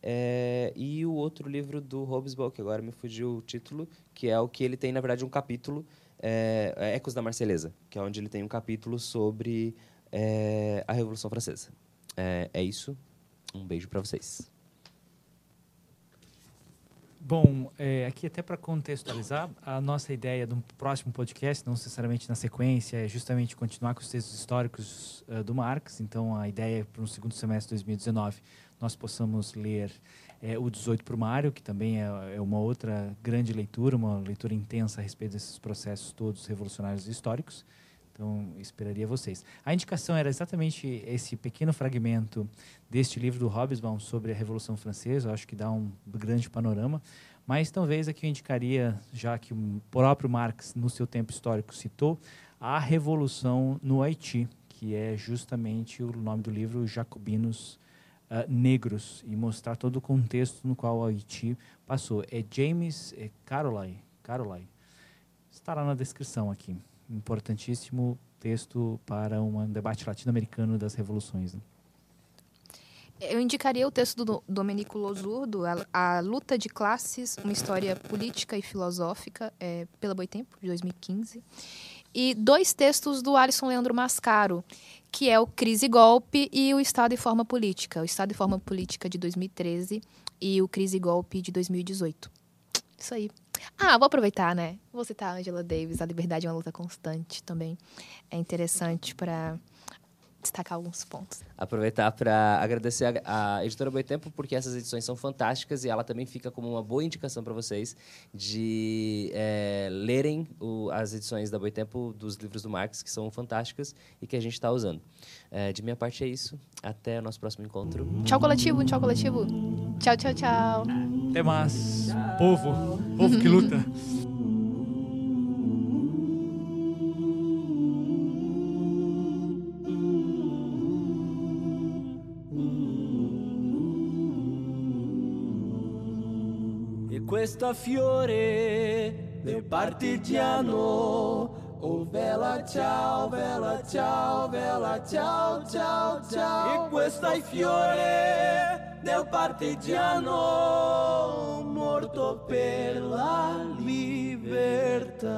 É, e o outro livro do Hobsbawm, que agora me fugiu o título, que é o que ele tem, na verdade, um capítulo, é, é Ecos da Marselhesa, que é onde ele tem um capítulo sobre é, a Revolução Francesa. É isso. Um beijo para vocês. Bom, é, aqui até para contextualizar, a nossa ideia do próximo podcast, não necessariamente na sequência, é justamente continuar com os textos históricos uh, do Marx. Então, a ideia é para o segundo semestre de 2019 nós possamos ler é, o 18 para o Mário, que também é, é, uma outra grande leitura, uma leitura intensa a respeito desses processos todos revolucionários e históricos. Então, esperaria vocês. A indicação era exatamente esse pequeno fragmento deste livro do Hobsbawm sobre a Revolução Francesa. Eu acho que dá um grande panorama. Mas talvez aqui eu indicaria, já que o próprio Marx, no seu tempo histórico, citou, a Revolução no Haiti, que é justamente o nome do livro Jacobinos uh, Negros, e mostrar todo o contexto no qual o Haiti passou. É James é Carolai. Carolai. Estará na descrição aqui importantíssimo texto para um debate latino-americano das revoluções. Né? Eu indicaria o texto do Domenico Losurdo, a, Luta de Classes, uma história política e filosófica, é, pela Boitempo, de 2015. E dois textos do Alisson Leandro Mascaro, que é o Crise e Golpe e o Estado e Forma Política. O Estado e Forma Política de 2013 e o Crise e Golpe de 2018. Isso aí. Ah, vou aproveitar, né? Vou citar a Angela Davis, A Liberdade é uma Luta Constante também. É interessante para destacar alguns pontos. Aproveitar para agradecer a, a editora Boitempo, porque essas edições são fantásticas e ela também fica como uma boa indicação para vocês de é, lerem o, as edições da Boitempo dos livros do Marx, que são fantásticas e que a gente está usando. É, de minha parte é isso. Até o nosso próximo encontro. Tchau, coletivo. Tchau, coletivo. Tchau, tchau, tchau. Até mais. Tchau. Povo. Povo que luta. (laughs) questa fiore del partigiano. Oh vela ciao, vela ciao, vela ciao, ciao, ciao. E questo è fiore del partigiano morto per la libertà.